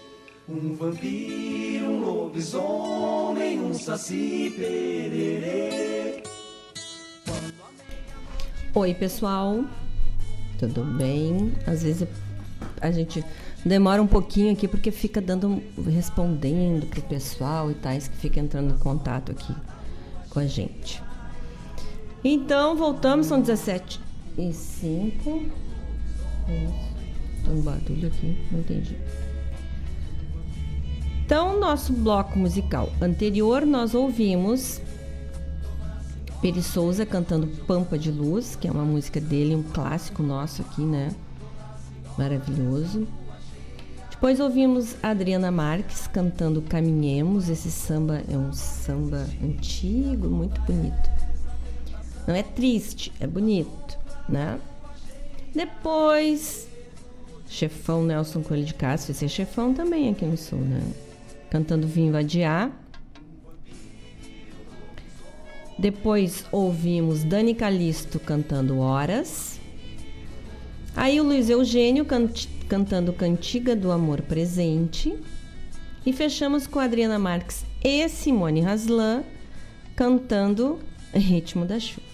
Um vampiro, um lobisomem, um saci pererê. Oi, pessoal. Tudo bem? Às vezes a gente demora um pouquinho aqui porque fica dando respondendo pro pessoal e tais que fica entrando em contato aqui com a gente. Então, voltamos, são 17 e 5. Tem um barulho aqui, não entendi. Então, nosso bloco musical anterior, nós ouvimos Peri Souza cantando Pampa de Luz, que é uma música dele, um clássico nosso aqui, né? Maravilhoso. Depois ouvimos Adriana Marques cantando Caminhemos. Esse samba é um samba antigo, muito bonito. Não é triste, é bonito, né? Depois, chefão Nelson Coelho de Castro, esse é chefão também aqui no Sul, né? Cantando Vim Vadiar. Depois ouvimos Dani Calisto cantando Horas. Aí o Luiz Eugênio cantando Cantiga do Amor Presente. E fechamos com Adriana Marques e Simone Haslan cantando Ritmo da Chuva.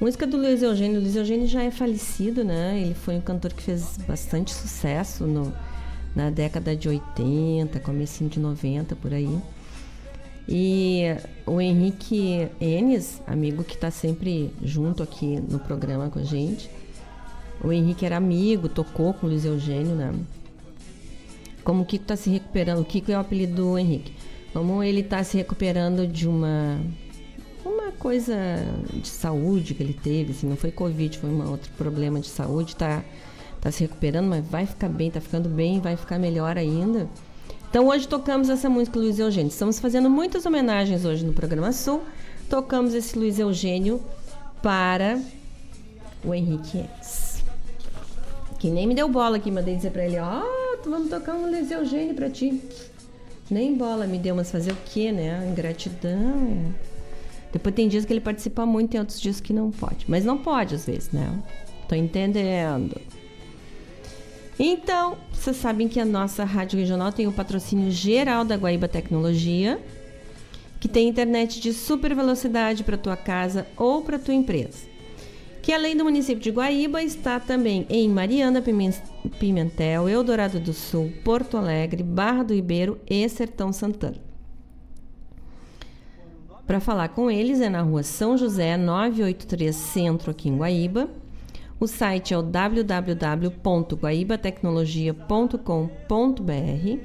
Música do Luiz Eugênio. O Luiz Eugênio já é falecido, né? Ele foi um cantor que fez bastante sucesso no, na década de 80, comecinho de 90, por aí. E o Henrique Enes, amigo que está sempre junto aqui no programa com a gente, o Henrique era amigo, tocou com o Luiz Eugênio, né? Como o Kiko está se recuperando, o Kiko é o apelido do Henrique. Como ele está se recuperando de uma uma coisa de saúde que ele teve, assim, não foi Covid, foi um outro problema de saúde, tá, tá se recuperando, mas vai ficar bem, tá ficando bem, vai ficar melhor ainda. Então hoje tocamos essa música Luiz Eugênio. Estamos fazendo muitas homenagens hoje no programa Sul. Tocamos esse Luiz Eugênio para o Henrique S que nem me deu bola aqui, mandei dizer pra ele, ó, oh, vamos tocar um Luiz Eugênio pra ti. Nem bola me deu, mas fazer o quê, né? Ingratidão. Depois tem dias que ele participa muito, tem outros dias que não pode. Mas não pode às vezes, né? Tô entendendo. Então, vocês sabem que a nossa rádio regional tem o patrocínio geral da Guaíba Tecnologia, que tem internet de super velocidade para tua casa ou para tua empresa que além do município de Guaíba está também em Mariana Pimentel, Eldorado do Sul, Porto Alegre, Barra do Ribeiro e Sertão Santana. Para falar com eles é na rua São José 983 Centro, aqui em Guaíba. O site é o www.guaibatecnologia.com.br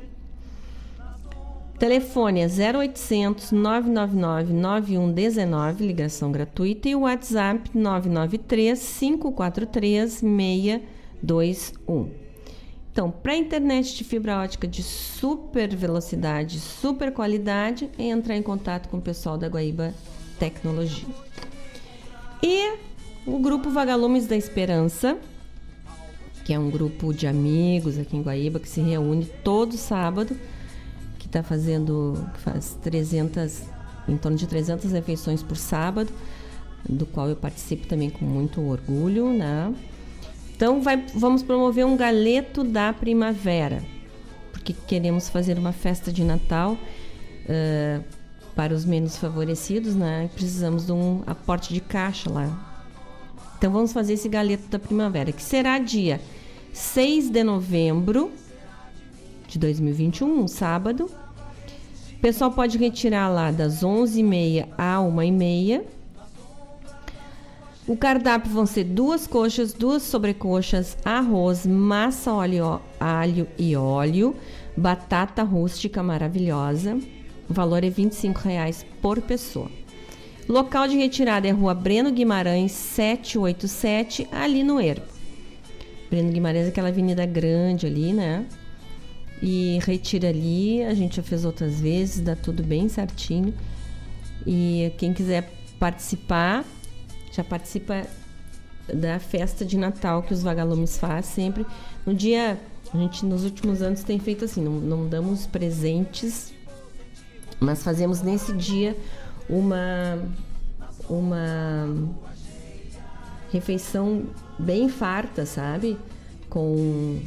Telefone é 0800 999 9119, ligação gratuita, e o WhatsApp 993 543 621. Então, para internet de fibra ótica de super velocidade, super qualidade, entrar em contato com o pessoal da Guaíba Tecnologia. E o grupo Vagalumes da Esperança, que é um grupo de amigos aqui em Guaíba que se reúne todo sábado que está fazendo, faz 300, em torno de 300 refeições por sábado, do qual eu participo também com muito orgulho, né? Então vai, vamos promover um galeto da primavera, porque queremos fazer uma festa de Natal uh, para os menos favorecidos, né? Precisamos de um aporte de caixa lá. Então vamos fazer esse galeto da primavera, que será dia 6 de novembro de 2021, um sábado. O pessoal pode retirar lá das 11h30 a 1h30. O cardápio vão ser duas coxas, duas sobrecoxas, arroz, massa, óleo, alho e óleo, batata rústica maravilhosa. O valor é R$ 25,00 por pessoa. Local de retirada é Rua Breno Guimarães 787, ali no Ermo. Breno Guimarães é aquela avenida grande ali, né? E retira ali, a gente já fez outras vezes, dá tudo bem certinho. E quem quiser participar, já participa da festa de Natal que os vagalumes faz sempre. No dia, a gente nos últimos anos tem feito assim, não, não damos presentes, mas fazemos nesse dia uma uma refeição bem farta, sabe? Com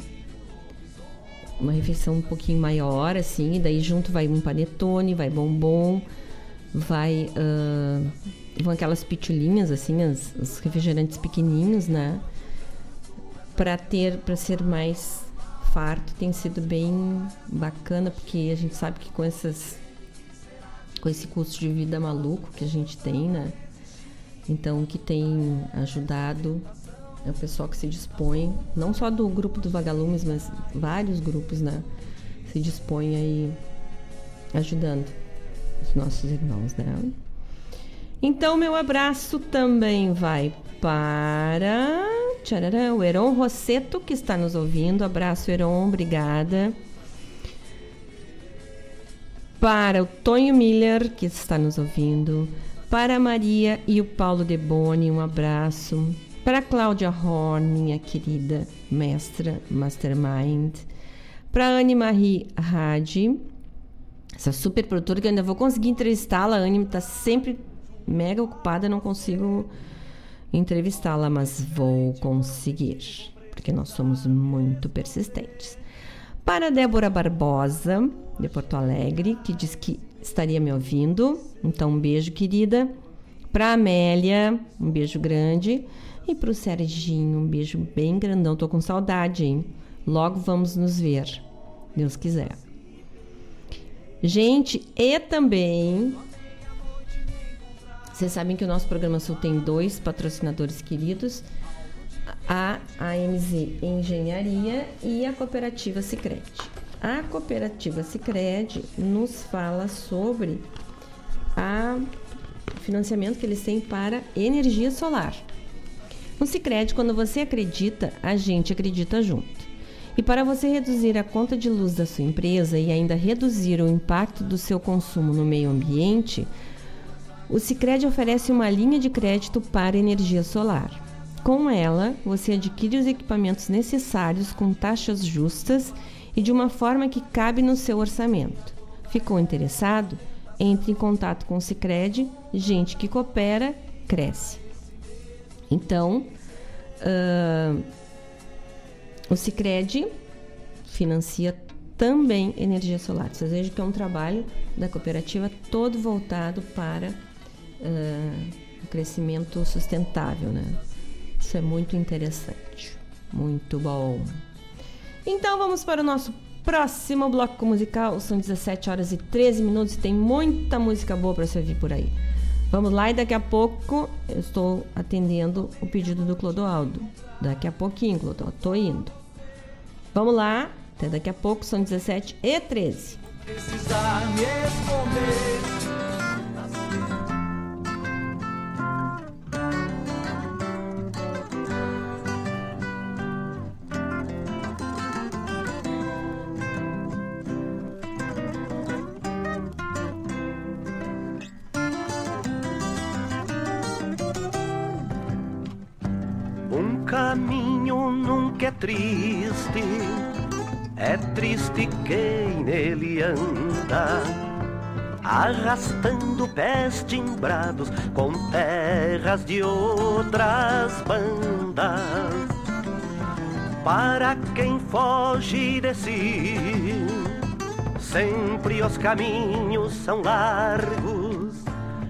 uma refeição um pouquinho maior, assim, e daí junto vai um panetone, vai bombom, vai uh, vão aquelas pitulinhas, assim, as, os refrigerantes pequenininhos, né? Para ter, para ser mais farto, tem sido bem bacana, porque a gente sabe que com essas com esse custo de vida maluco que a gente tem, né? Então, que tem ajudado é o pessoal que se dispõe, não só do grupo dos vagalumes, mas vários grupos, né? Se dispõem aí ajudando os nossos irmãos, né? Então, meu abraço também vai para tcharará, o Heron Rosseto, que está nos ouvindo. Abraço, Heron, obrigada. Para o Tonho Miller, que está nos ouvindo. Para a Maria e o Paulo Deboni, um abraço. Para a Cláudia Horn, minha querida mestra Mastermind. Para a Anne Marie Hadi, essa super produtora que eu ainda vou conseguir entrevistá-la. A Anne está sempre mega ocupada, não consigo entrevistá-la, mas vou conseguir, porque nós somos muito persistentes. Para Débora Barbosa, de Porto Alegre, que diz que estaria me ouvindo, então um beijo, querida. Para Amélia, um beijo grande. E para o Serginho, um beijo bem grandão. Tô com saudade, hein? Logo vamos nos ver, Deus quiser. Gente, e também vocês sabem que o nosso programa Sul tem dois patrocinadores queridos, a AMZ Engenharia e a Cooperativa Sicredi. A Cooperativa Sicredi nos fala sobre o financiamento que eles têm para energia solar. No Sicredi, quando você acredita, a gente acredita junto. E para você reduzir a conta de luz da sua empresa e ainda reduzir o impacto do seu consumo no meio ambiente, o Sicredi oferece uma linha de crédito para energia solar. Com ela, você adquire os equipamentos necessários com taxas justas e de uma forma que cabe no seu orçamento. Ficou interessado? Entre em contato com o Sicredi. Gente que coopera cresce. Então, uh, o Sicredi financia também energia solar. Vocês vejam que é um trabalho da cooperativa todo voltado para uh, um crescimento sustentável, né? Isso é muito interessante, muito bom. Então vamos para o nosso próximo bloco musical. São 17 horas e 13 minutos e tem muita música boa para ouvir por aí. Vamos lá e daqui a pouco eu estou atendendo o pedido do Clodoaldo. Daqui a pouquinho, Clodoaldo, tô indo. Vamos lá, até daqui a pouco, são 17 e 13. Precisar me esconder triste, é triste quem nele anda, arrastando pés timbrados com terras de outras bandas. Para quem foge de si, sempre os caminhos são largos,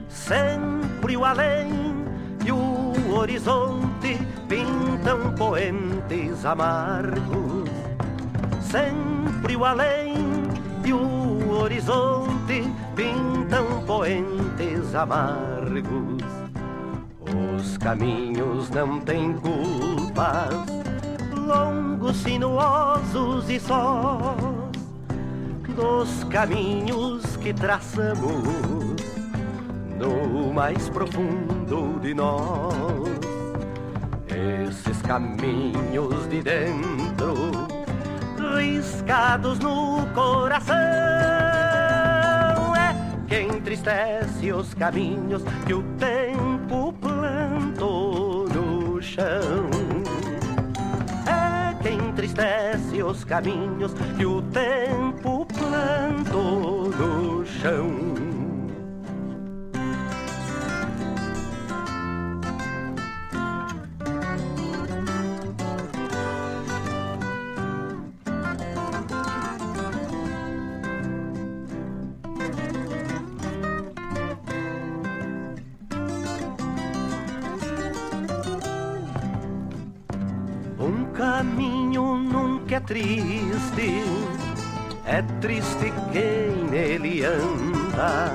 sempre o além e o horizonte pintam poentes amargos. Sempre o além e o horizonte pintam poentes amargos. Os caminhos não têm culpas, longos, sinuosos e sós, dos caminhos que traçamos no mais profundo de nós. Esses caminhos de dentro, riscados no coração, é que entristece os caminhos que o tempo plantou no chão. É que entristece os caminhos que o tempo plantou no chão. Caminho nunca é triste, é triste quem nele anda,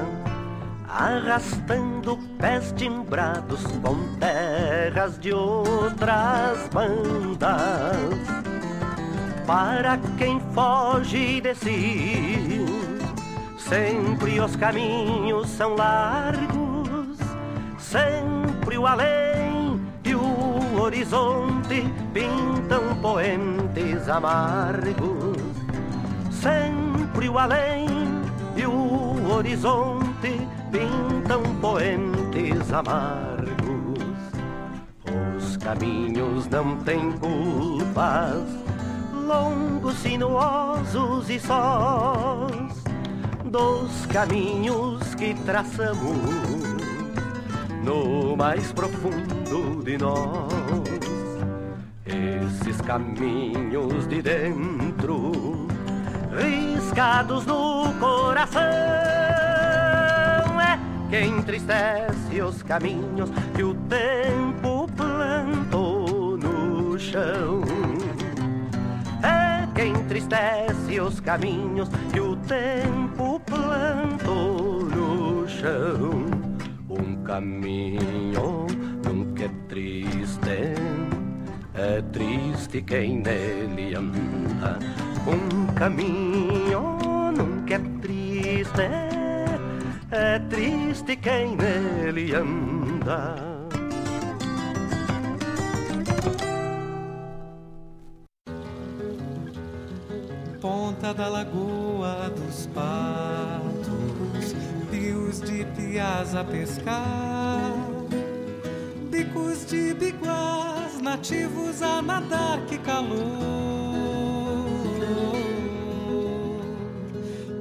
arrastando pés timbrados com terras de outras bandas. Para quem foge de si, sempre os caminhos são largos, sempre o além horizonte pintam poentes amargos. Sempre o além e o horizonte pintam poentes amargos. Os caminhos não têm culpas, longos, sinuosos e sós, dos caminhos que traçamos no mais profundo de nós. Esses caminhos de dentro, riscados no coração, é que entristece os caminhos que o tempo plantou no chão. É que entristece os caminhos que o tempo plantou no chão. Um caminho é triste quem nele anda. Um caminho nunca é triste, é triste quem nele anda. Ponta da Lagoa dos Patos, rios de piás a pescar, bicos de biguás, nativos a nadar, que calor.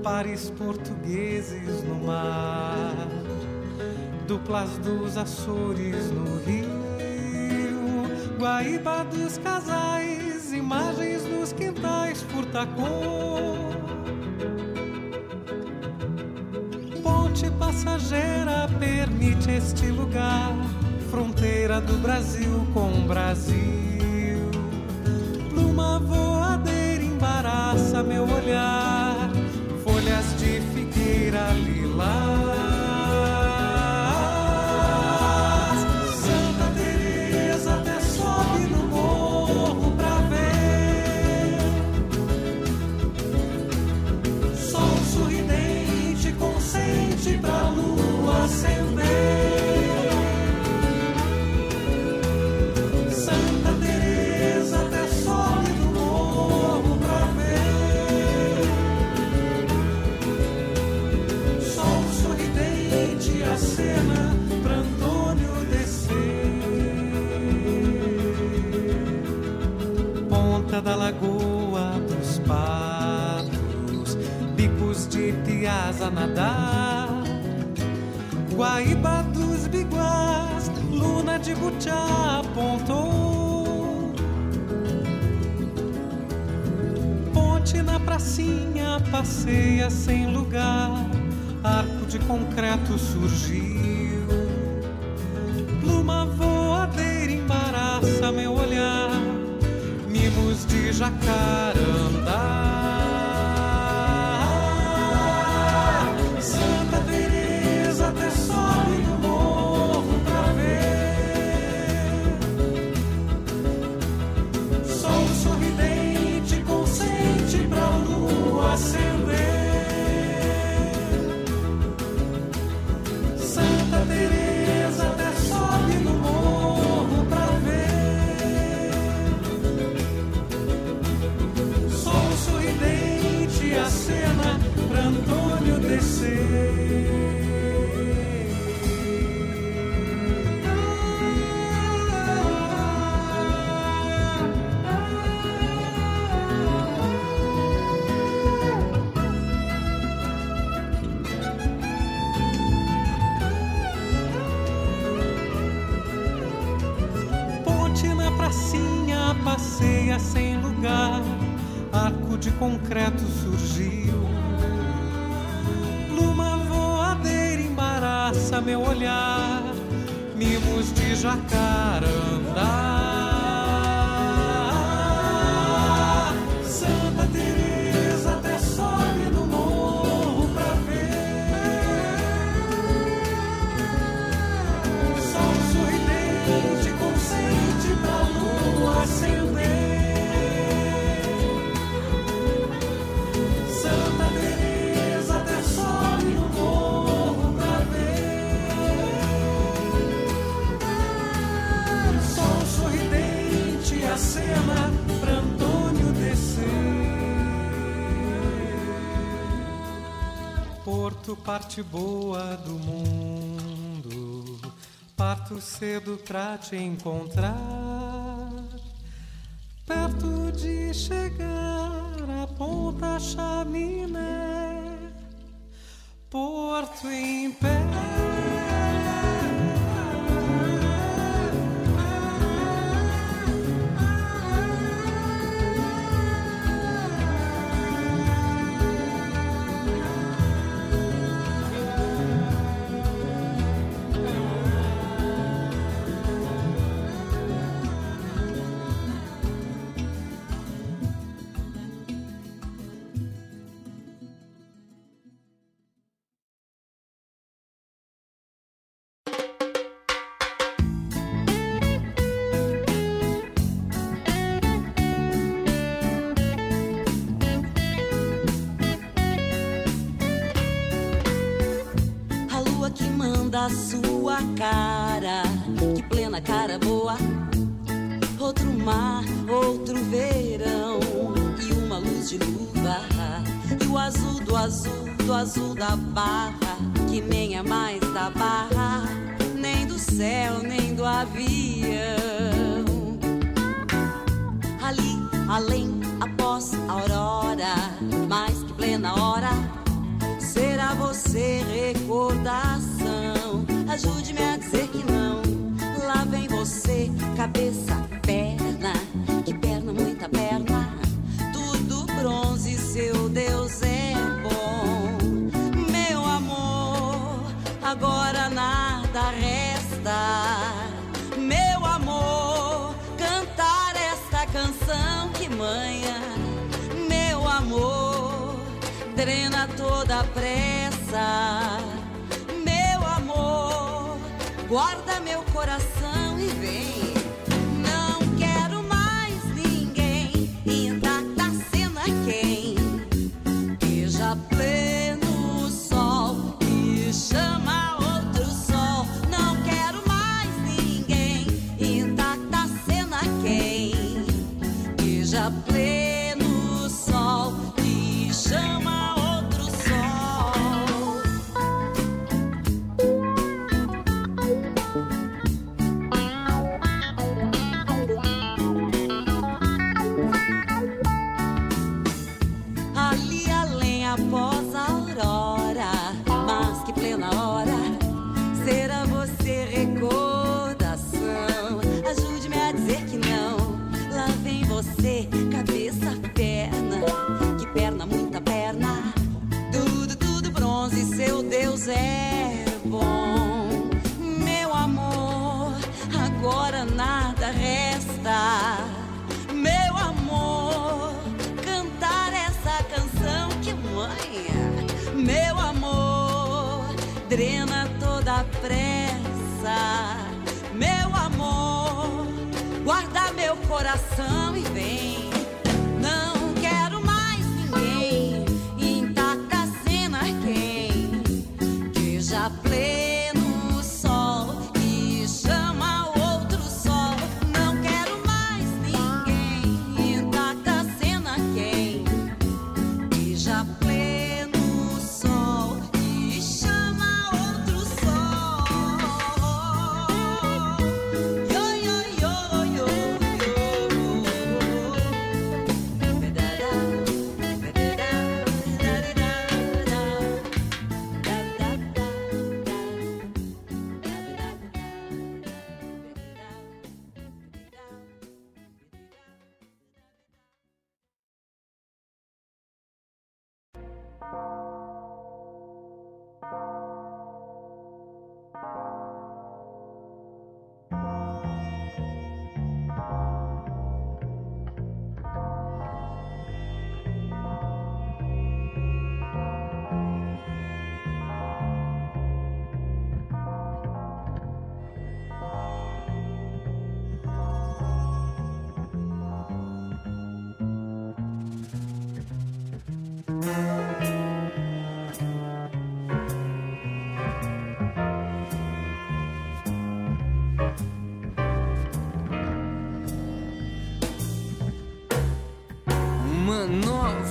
Pares portugueses no mar, duplas dos Açores no rio, Guaíba dos casais, imagens nos quintais, furtacor. Ponte passageira permite este lugar, fronteira do Brasil com o Brasil. Pluma voadeira embaraça meu olhar, folhas de figueira lilás. A nadar. Guaíba dos Biguás, Luna de Butiá apontou. Ponte na pracinha, passeia sem lugar, arco de concreto surgiu. Pluma voadeira embaraça meu olhar, mimos de jacarandá. sem lugar, arco de concreto surgiu. Luma voadeira embaraça meu olhar, mimos de jacarandá. Parte boa do mundo, parto cedo pra te encontrar. Perto de chegar, a ponta chaminé, porto em pé. azul, do azul da barra, que nem é mais da barra, nem do céu, nem do avião. Ali, além, após a aurora, mais que plena hora, será você recordação. Ajude-me a dizer que não. Lá vem você, cabeça toda pressa. Meu amor, guarda meu coração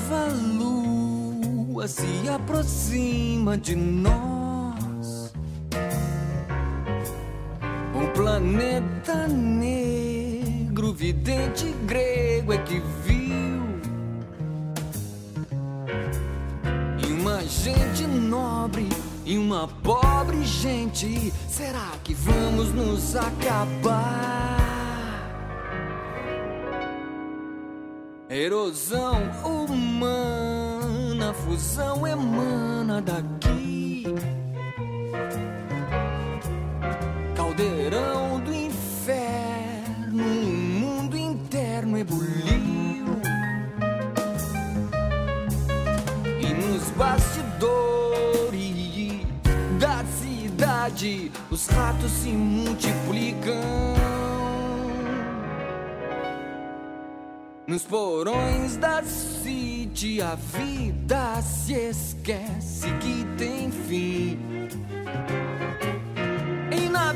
nova lua se aproxima de nós.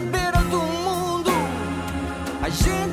beira do mundo. A gente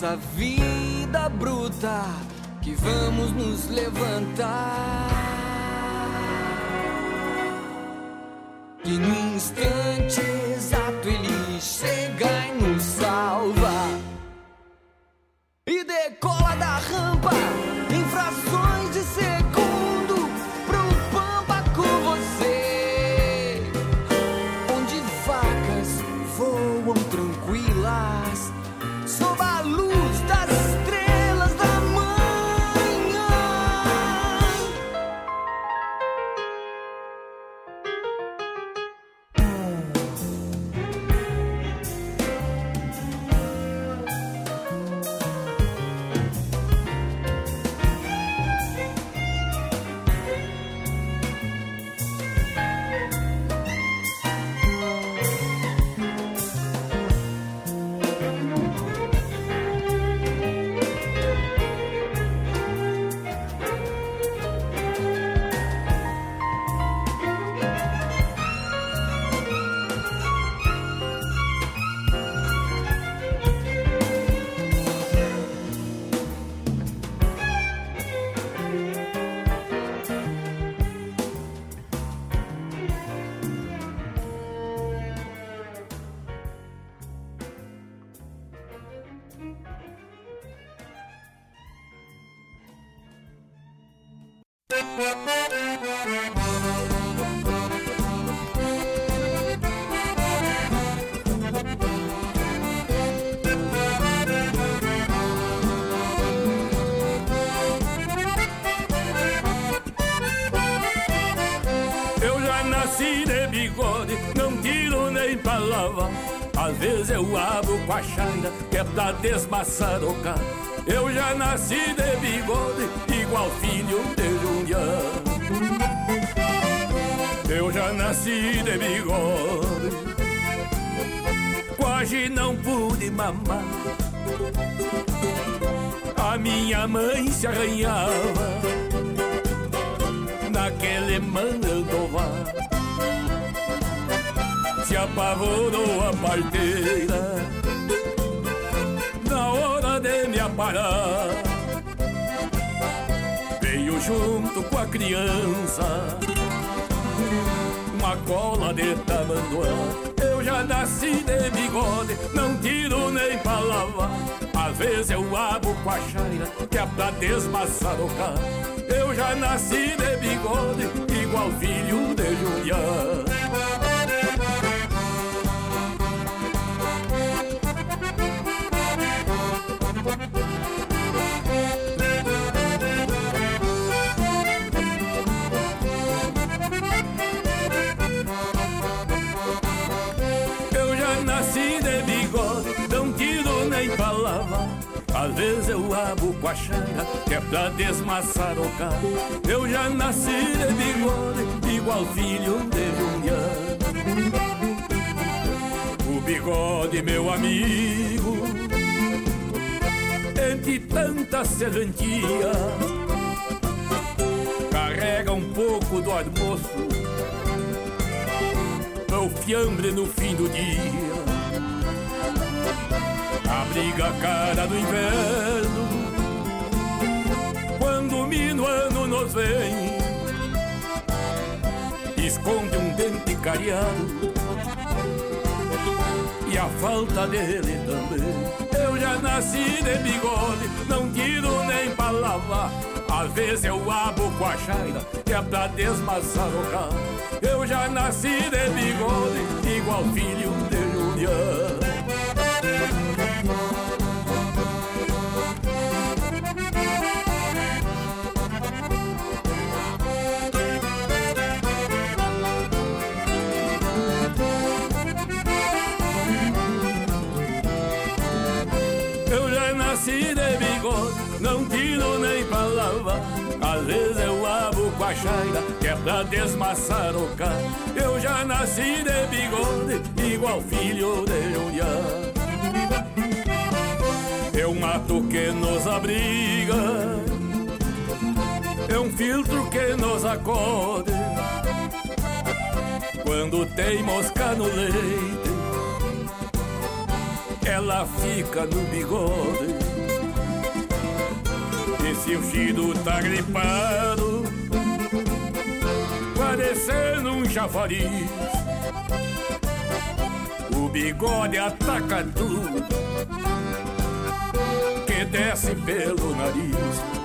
essa vida. Às vezes eu abro com a chaira, que é pra desmaçar o cara. Eu já nasci de bigode, igual filho de Jundian. Eu já nasci de bigode, quase não pude mamar. A minha mãe se arranhava naquele mandovar Se apavorou a parteira. Na hora de me aparar Veio junto com a criança Uma cola de tamanduá. Eu já nasci de bigode Não tiro nem pra lavar Às vezes eu abro com a chaira Que é pra desmaçar o carro eu já nasci de bigode, igual filho de Julián. Abro com a xanga, que é pra desmaçar o carro. Eu já nasci de bigode, igual filho de Julián. O bigode, meu amigo, entre tanta serventia, carrega um pouco do almoço, o fiambre no fim do dia abriga a cara do inverno. Quando o minuano nos vem Esconde um dente cariado. E a falta dele também. Eu já nasci de bigode Não tiro nem pra lavar Às vezes eu abro com a chaira Que é pra desmaçar o carro Eu já nasci de bigode Igual filho de Juliano não tiro nem pra lavar. Às vezes eu abro com a chaira, que é pra desmaçar o carro. Eu já nasci de bigode, igual filho de Julián. É um mato que nos abriga, é um filtro que nos acode. Quando tem mosca no leite, ela fica no bigode. E se o Chido tá gripado, parecendo um chafariz, o bigode ataca tudo desce pelo nariz.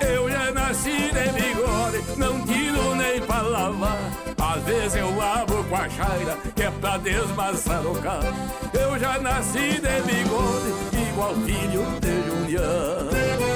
Eu já nasci de bigode, não tiro nem pra lavar. Às vezes eu abro com a chaira, que é pra desmaçar o carro. Eu já nasci de bigode, igual filho de Julián.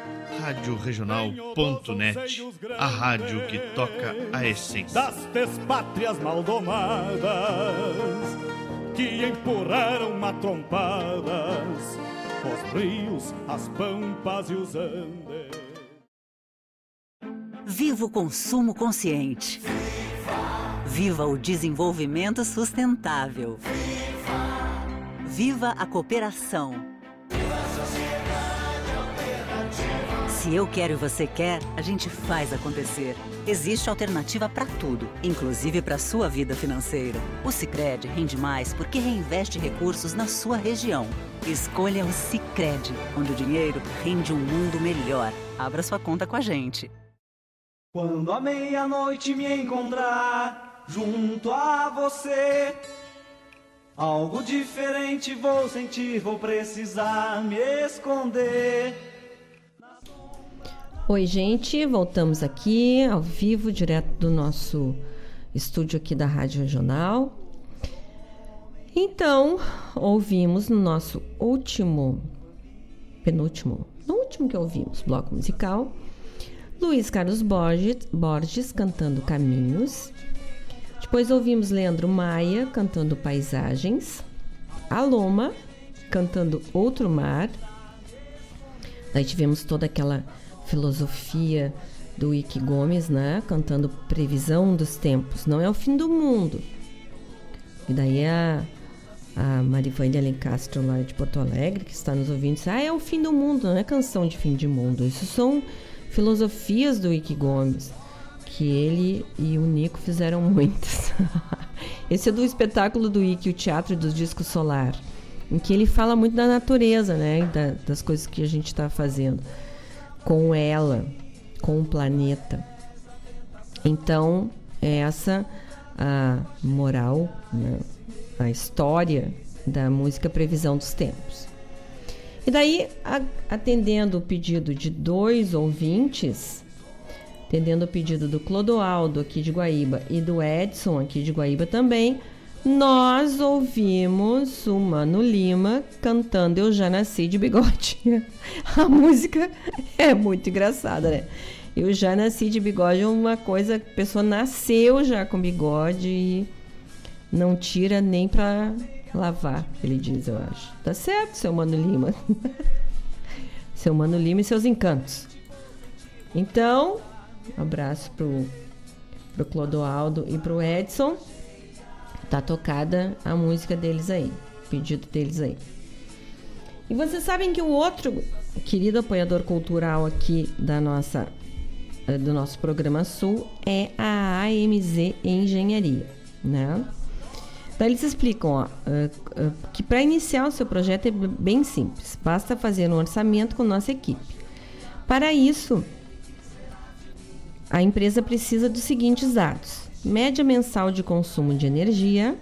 Rádio Regional.net, a rádio que toca a essência. das despátrias maldomadas que empurraram matrompadas os rios, as pampas e os andes. Viva o consumo consciente. Viva o desenvolvimento sustentável. Viva a cooperação. Se eu quero e você quer, a gente faz acontecer. Existe alternativa para tudo, inclusive para sua vida financeira. O Sicredi rende mais porque reinveste recursos na sua região. Escolha o Sicredi, onde o dinheiro rende um mundo melhor. Abra sua conta com a gente. Quando a meia-noite me encontrar junto a você, algo diferente vou sentir, vou precisar me esconder. Oi, gente, voltamos aqui ao vivo, direto do nosso estúdio aqui da Rádio Regional. Então, ouvimos no nosso último, penúltimo, no último que ouvimos, bloco musical, Luiz Carlos Borges, Borges cantando Caminhos. Depois ouvimos Leandro Maia cantando Paisagens. Aloma cantando Outro Mar. Daí tivemos toda aquela filosofia do Ike Gomes, né? Cantando Previsão dos Tempos. Não é o fim do mundo. E daí a, a Marivane Alencastro lá de Porto Alegre, que está nos ouvindo, diz, ah, é o fim do mundo, não é canção de fim de mundo. Isso são filosofias do Ike Gomes, que ele e o Nico fizeram muitas. Esse é do espetáculo do Ike, o Teatro do Disco Solar, em que ele fala muito da natureza, né? Da, das coisas que a gente está fazendo com ela, com o planeta. Então, é essa a moral, né? a história da música Previsão dos Tempos. E daí, atendendo o pedido de dois ouvintes, atendendo o pedido do Clodoaldo aqui de Guaíba e do Edson aqui de Guaíba também, nós ouvimos o Mano Lima cantando Eu Já Nasci de Bigode. A música é muito engraçada, né? Eu já nasci de bigode é uma coisa, a pessoa nasceu já com bigode e não tira nem pra lavar, ele diz, eu acho. Tá certo, seu Mano Lima. seu Mano Lima e seus encantos. Então, um abraço pro, pro Clodoaldo e pro Edson. Tá tocada a música deles aí, pedido deles aí. E vocês sabem que o outro querido apoiador cultural aqui da nossa do nosso programa Sul é a AMZ Engenharia, né? Então eles explicam ó, que para iniciar o seu projeto é bem simples, basta fazer um orçamento com nossa equipe. Para isso, a empresa precisa dos seguintes dados: média mensal de consumo de energia,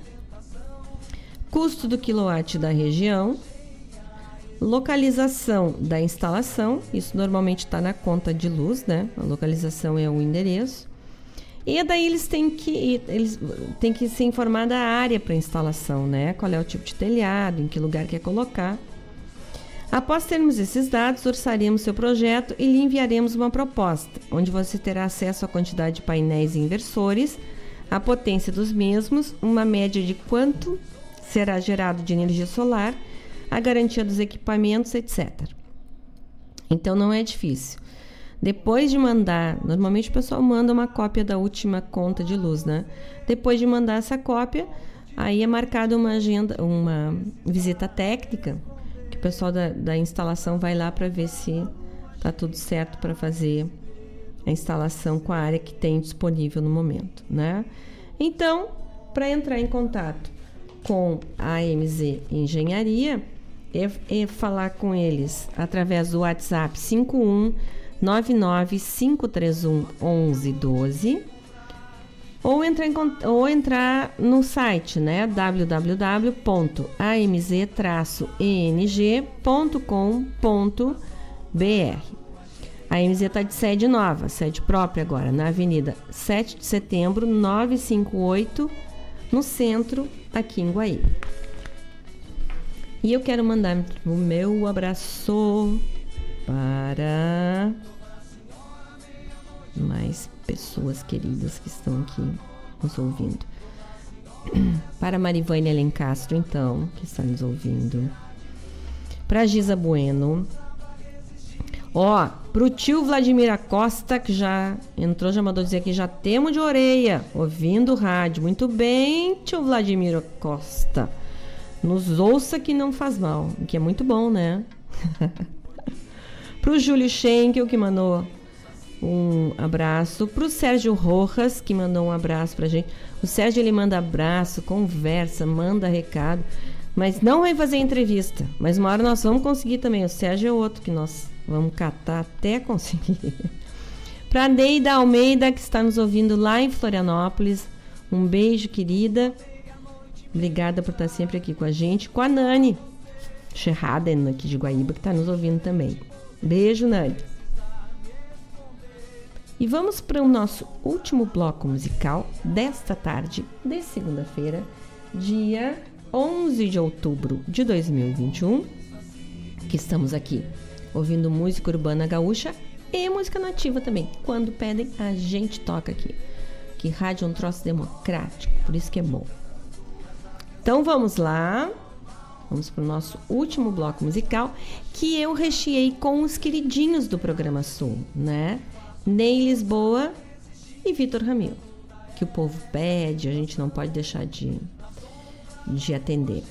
custo do quilowatt da região, localização da instalação, isso normalmente está na conta de luz, né? A localização é o endereço. E daí eles têm que eles têm que se informar da área para instalação, né? Qual é o tipo de telhado, em que lugar quer colocar. Após termos esses dados, orçaremos seu projeto e lhe enviaremos uma proposta, onde você terá acesso à quantidade de painéis e inversores, a potência dos mesmos, uma média de quanto será gerado de energia solar a garantia dos equipamentos, etc. Então não é difícil. Depois de mandar, normalmente o pessoal manda uma cópia da última conta de luz, né? Depois de mandar essa cópia, aí é marcada uma agenda, uma visita técnica, o pessoal da, da instalação vai lá para ver se tá tudo certo para fazer a instalação com a área que tem disponível no momento, né? Então, para entrar em contato com a AMZ Engenharia, é falar com eles através do WhatsApp 51 531 1112 ou entrar, em, ou entrar no site né, www.amz-eng.com.br. A AMZ está de sede nova, sede própria agora, na Avenida 7 de Setembro, 958, no centro, aqui em Guaíba. E eu quero mandar o meu abraço para mais pessoas queridas que estão aqui nos ouvindo. Para Marivane Alencastro, então, que está nos ouvindo. Para Giza Bueno. Ó, Pro tio Vladimir Acosta, que já entrou, já mandou dizer aqui, já temos de orelha, ouvindo o rádio. Muito bem, tio Vladimir Acosta. Nos ouça que não faz mal, que é muito bom, né? Pro Júlio Schenkel, que mandou um abraço. Pro Sérgio Rojas, que mandou um abraço pra gente. O Sérgio, ele manda abraço, conversa, manda recado. Mas não vai fazer entrevista. Mas uma hora nós vamos conseguir também. O Sérgio é outro que nós vamos catar até conseguir. Para Neida Almeida, que está nos ouvindo lá em Florianópolis. Um beijo, querida. Obrigada por estar sempre aqui com a gente. Com a Nani Scherraden, aqui de Guaíba, que está nos ouvindo também. Beijo, Nani. E vamos para o nosso último bloco musical desta tarde de segunda-feira, dia 11 de outubro de 2021, que estamos aqui ouvindo música urbana gaúcha e música nativa também. Quando pedem, a gente toca aqui. Que rádio é um troço democrático, por isso que é bom. Então vamos lá. Vamos para o nosso último bloco musical, que eu recheei com os queridinhos do programa Sul, né? Ney Lisboa e Vitor Ramil. Que o povo pede, a gente não pode deixar de, de atender.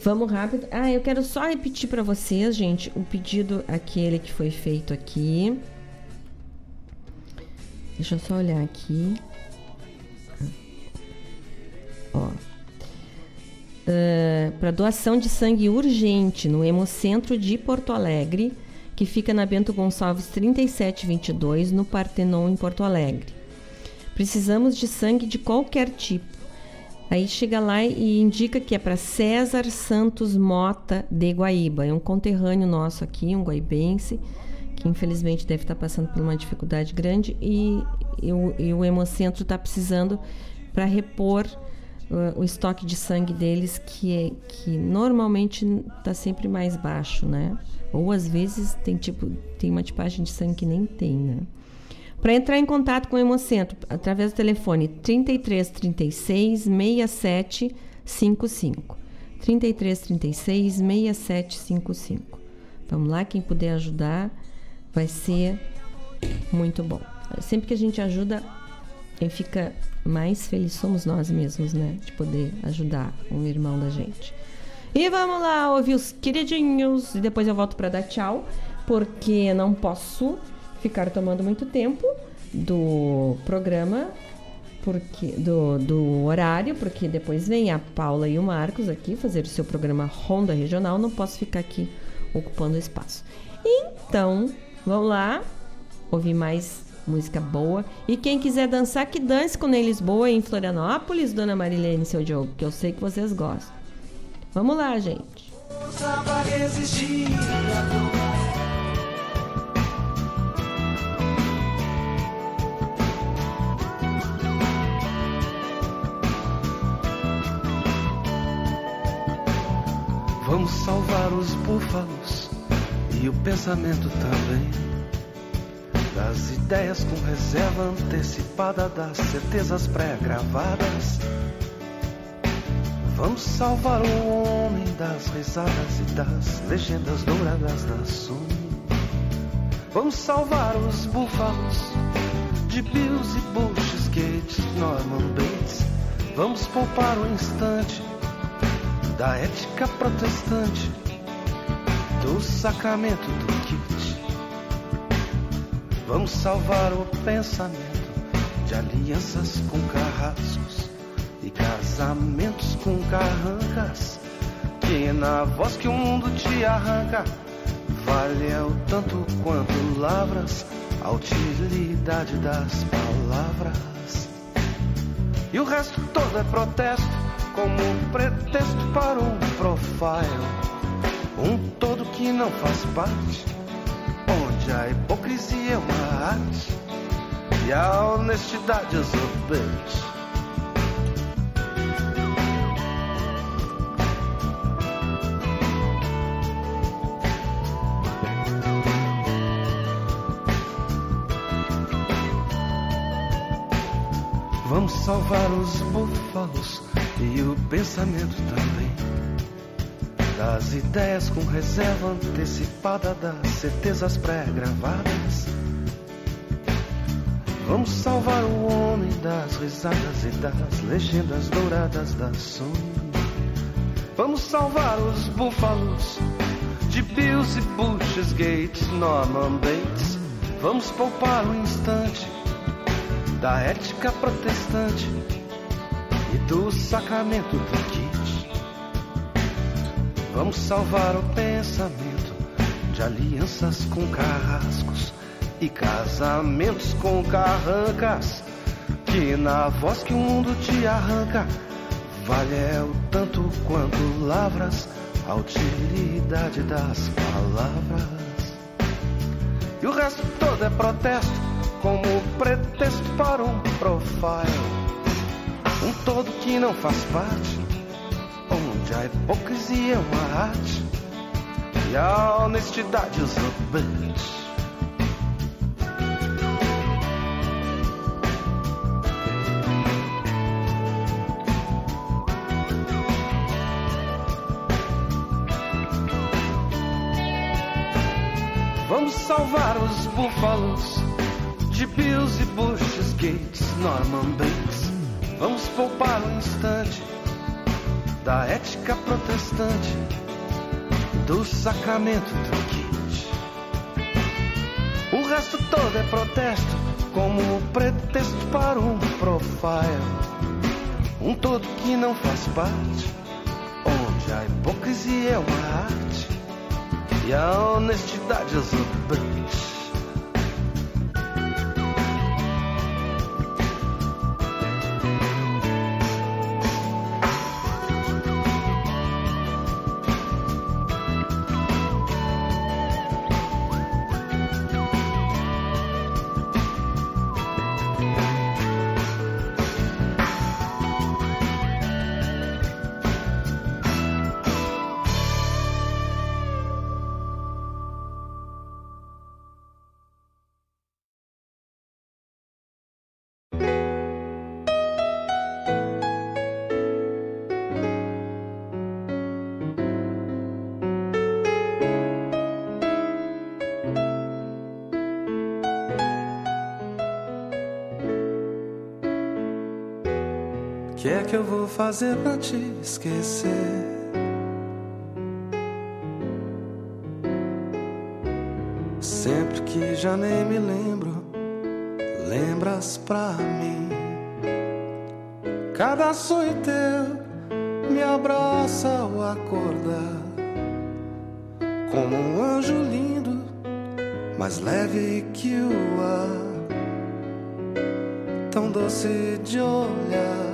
Vamos rápido. Ah, eu quero só repetir para vocês, gente, o pedido aquele que foi feito aqui. Deixa eu só olhar aqui. Ó. Uh, para doação de sangue urgente no Hemocentro de Porto Alegre, que fica na Bento Gonçalves 3722, no Partenon, em Porto Alegre. Precisamos de sangue de qualquer tipo. Aí chega lá e indica que é para César Santos Mota de Guaíba. É um conterrâneo nosso aqui, um guaibense, que infelizmente deve estar passando por uma dificuldade grande e, e, o, e o Hemocentro está precisando para repor o estoque de sangue deles, que, é, que normalmente está sempre mais baixo, né? Ou às vezes tem tipo tem uma tipagem de sangue que nem tem, né? Para entrar em contato com o Hemocentro, através do telefone 33 36 67 55. 33 36 67 55. Vamos lá, quem puder ajudar vai ser muito bom. Sempre que a gente ajuda, quem fica mais feliz somos nós mesmos, né? De poder ajudar um irmão da gente. E vamos lá ouvir os queridinhos. E depois eu volto para dar tchau, porque não posso ficar tomando muito tempo do programa, porque do, do horário, porque depois vem a Paula e o Marcos aqui fazer o seu programa Ronda Regional. Não posso ficar aqui ocupando espaço. Então, vamos lá ouvir mais música boa. E quem quiser dançar, que dance com Ney Lisboa em Florianópolis, Dona Marilene seu Diogo, que eu sei que vocês gostam. Vamos lá, gente. Vamos salvar os búfalos e o pensamento também. Das ideias com reserva antecipada, das certezas pré-gravadas Vamos salvar o homem das risadas e das legendas douradas da Sony. Vamos salvar os búfalos de Bills e Bush, Gates, Norman Bates. Vamos poupar o instante da ética protestante, do sacramento do kit. Vamos salvar o pensamento de alianças com carrascos e casamentos com carrancas. Que na voz que o mundo te arranca, vale o tanto quanto lavras a utilidade das palavras. E o resto todo é protesto, como um pretexto para um profile. Um todo que não faz parte, a hipocrisia é uma arte e a honestidade exorbente. Vamos salvar os búfalos e o pensamento também. Das ideias com reserva antecipada das certezas pré-gravadas. Vamos salvar o homem das risadas e das legendas douradas da sonho. Vamos salvar os búfalos de Bills e Bushes, Gates, Norman Bates. Vamos poupar o instante da ética protestante e do sacramento do kit. Vamos salvar o pensamento de alianças com carrascos e casamentos com carrancas. Que na voz que o mundo te arranca, vale é o tanto quanto lavras a utilidade das palavras. E o resto todo é protesto, como pretexto para um profile. Um todo que não faz parte, onde a hipocrisia é uma arte e a honestidade os obede. Vamos salvar os búfalos de Bills e Bushes, Gates, Norman Bates. Vamos poupar um instante da ética protestante, do sacramento do kit. O resto todo é protesto, como pretexto para um profile. Um todo que não faz parte, onde a hipocrisia é uma arte e a honestidade exuberante. Fazer pra te esquecer? Sempre que já nem me lembro, lembras pra mim. Cada sonho teu me abraça ao acordar, como um anjo lindo, mais leve que o ar, tão doce de olhar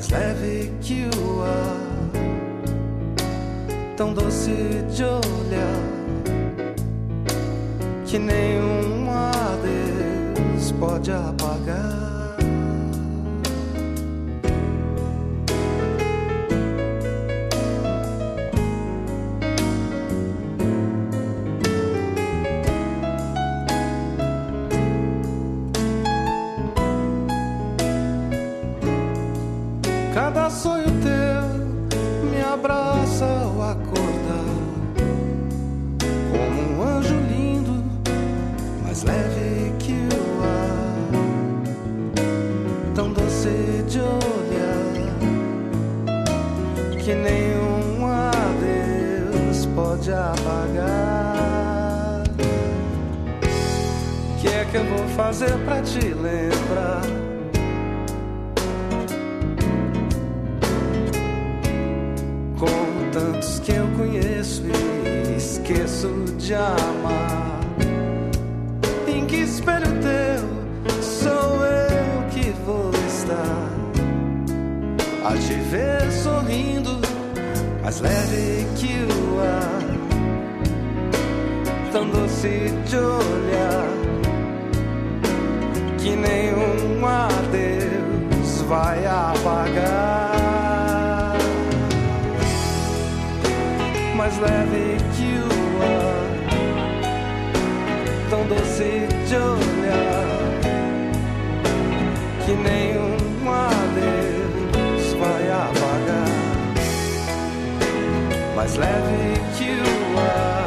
mais leve que o ar, tão doce de olhar, que nenhum adeus pode apagar. sapere chiua tão doce gioia Que nenhum adeus vai apagar. Mais leve que o ar Tão doce de olhar Que nenhum my Slavic you up.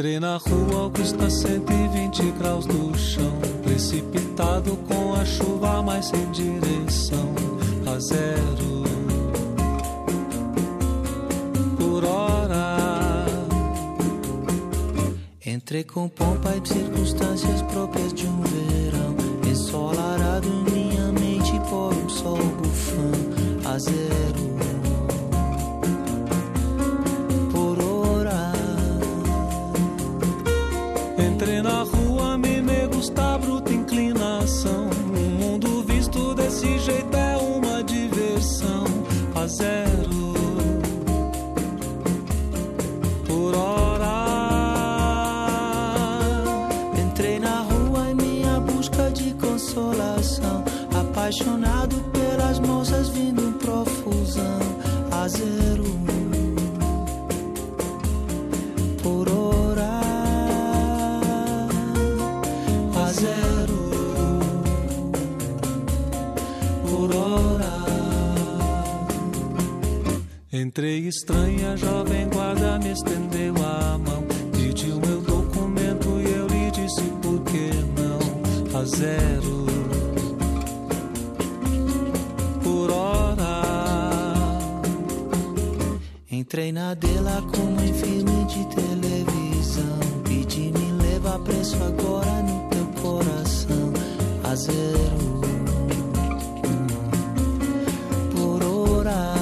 Entrei na rua Augusta, 120 graus do chão. Precipitado com a chuva, mas sem direção a zero. Por hora. Entrei com pompa e circunstâncias próprias de um verão. Ensolarado em minha mente por um sol bufão a zero. fazer um por hora, fazer um por hora. Entrei estranha, jovem guarda me estendeu a mão. Entrei na dela como em filme de televisão. Pedi me levar preso agora no teu coração. A zero. Por hora.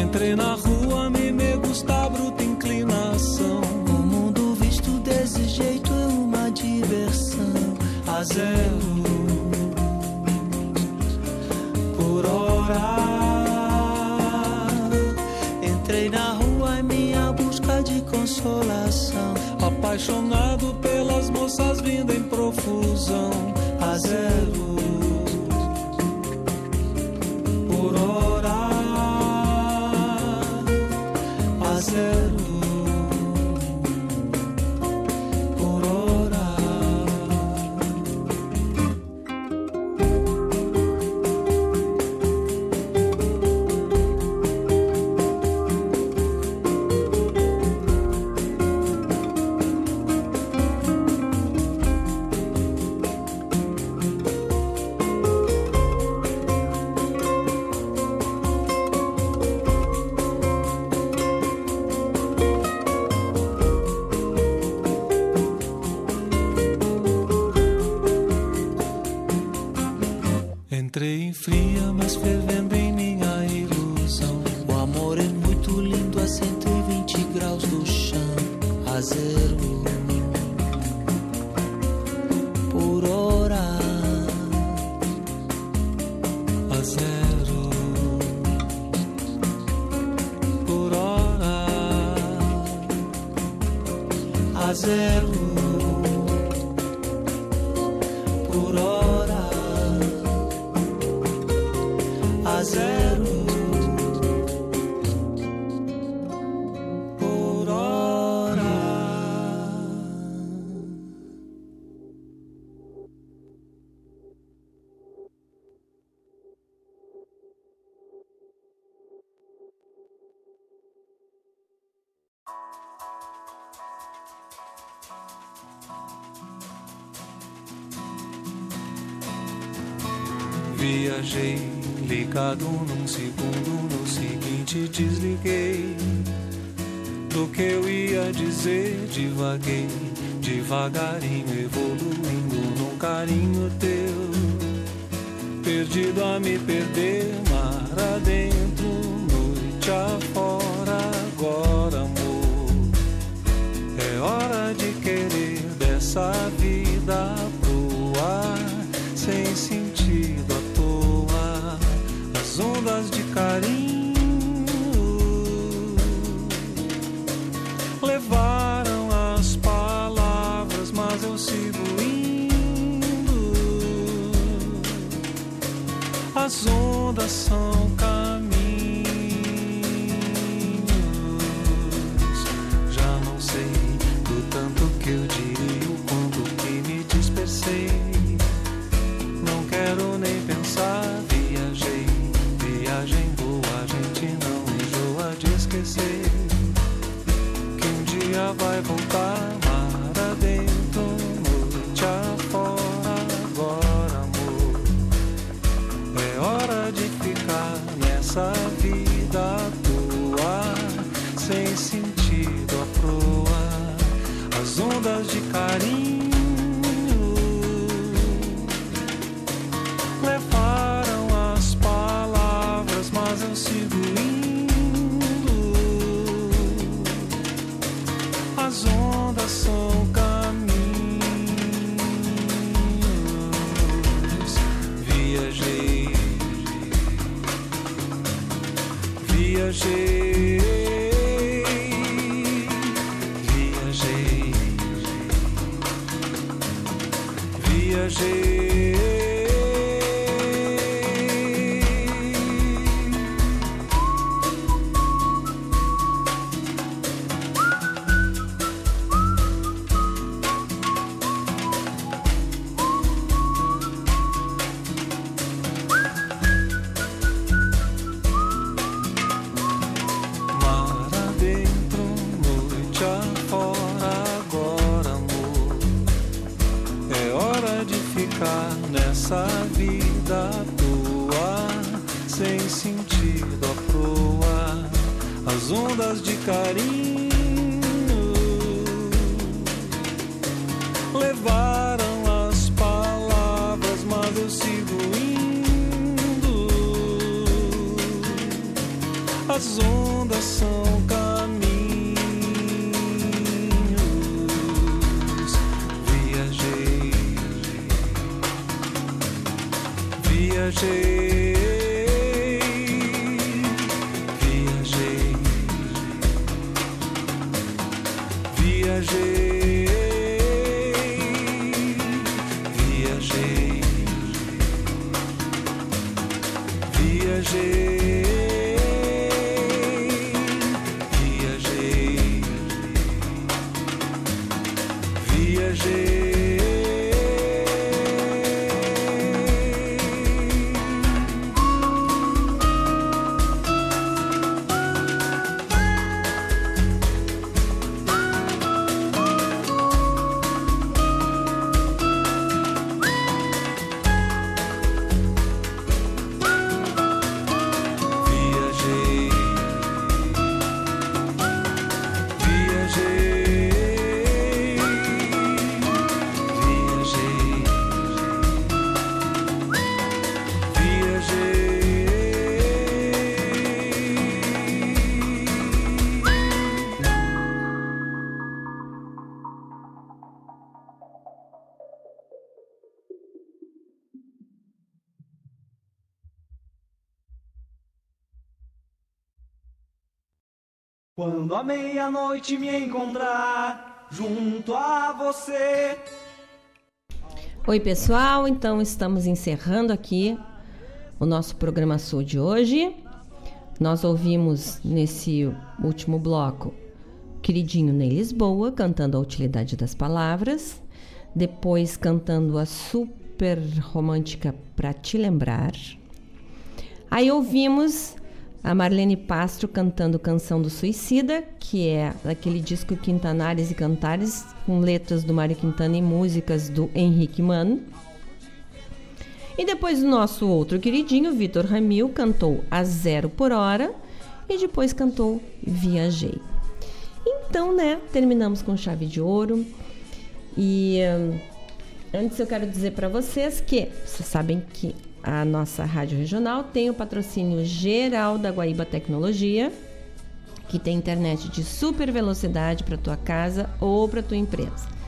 Entrei na rua, me me gusta bruta inclinação. O mundo visto desse jeito é uma diversão. A zero. consolação. Apaixonado pelas moças vindo em profusão. A zero. hacerlo. Meia-noite me encontrar junto a você. Oi, pessoal. Então, estamos encerrando aqui o nosso programa Sul de hoje. Nós ouvimos nesse último bloco Queridinho Ney Lisboa cantando a utilidade das palavras, depois cantando a super romântica Pra Te Lembrar. Aí ouvimos a Marlene Pastro cantando Canção do Suicida, que é daquele disco Quintanares e Cantares, com letras do Mário Quintana e músicas do Henrique Mano. E depois o nosso outro queridinho, Vitor Ramil, cantou A Zero por Hora e depois cantou Viajei. Então, né, terminamos com chave de ouro. E hum, antes eu quero dizer para vocês que vocês sabem que a nossa rádio regional tem o patrocínio geral da Guaíba Tecnologia, que tem internet de super velocidade para tua casa ou para tua empresa.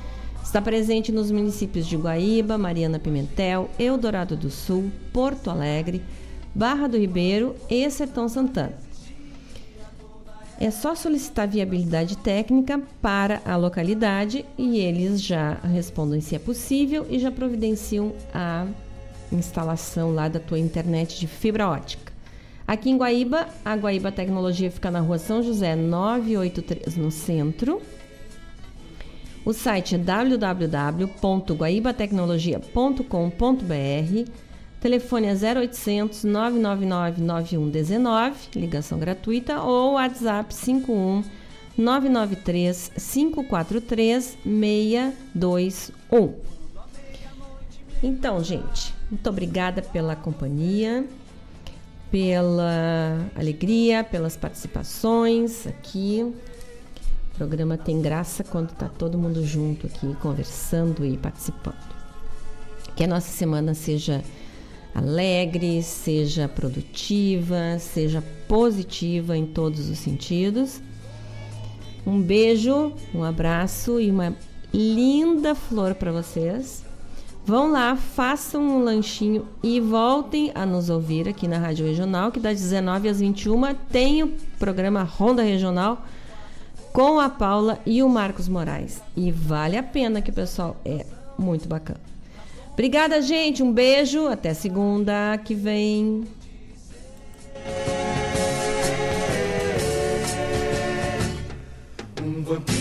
Está presente nos municípios de Guaíba, Mariana Pimentel, Eldorado do Sul, Porto Alegre, Barra do Ribeiro e Sertão Santana. É só solicitar viabilidade técnica para a localidade e eles já respondem se é possível e já providenciam a instalação lá da tua internet de fibra ótica. Aqui em Guaíba, a Guaíba Tecnologia fica na rua São José 983, no centro. O site é www.guaibatecnologia.com.br. Telefone é 0800 999 9119, ligação gratuita, ou WhatsApp 51 993 543 621. Então, gente, muito obrigada pela companhia, pela alegria, pelas participações aqui. O programa tem graça quando está todo mundo junto aqui, conversando e participando. Que a nossa semana seja alegre, seja produtiva, seja positiva em todos os sentidos. Um beijo, um abraço e uma linda flor para vocês. Vão lá, façam um lanchinho e voltem a nos ouvir aqui na Rádio Regional, que das 19 às 21 tem o programa Ronda Regional com a Paula e o Marcos Moraes. E vale a pena que o pessoal é muito bacana. Obrigada, gente. Um beijo. Até segunda que vem. Um vampiro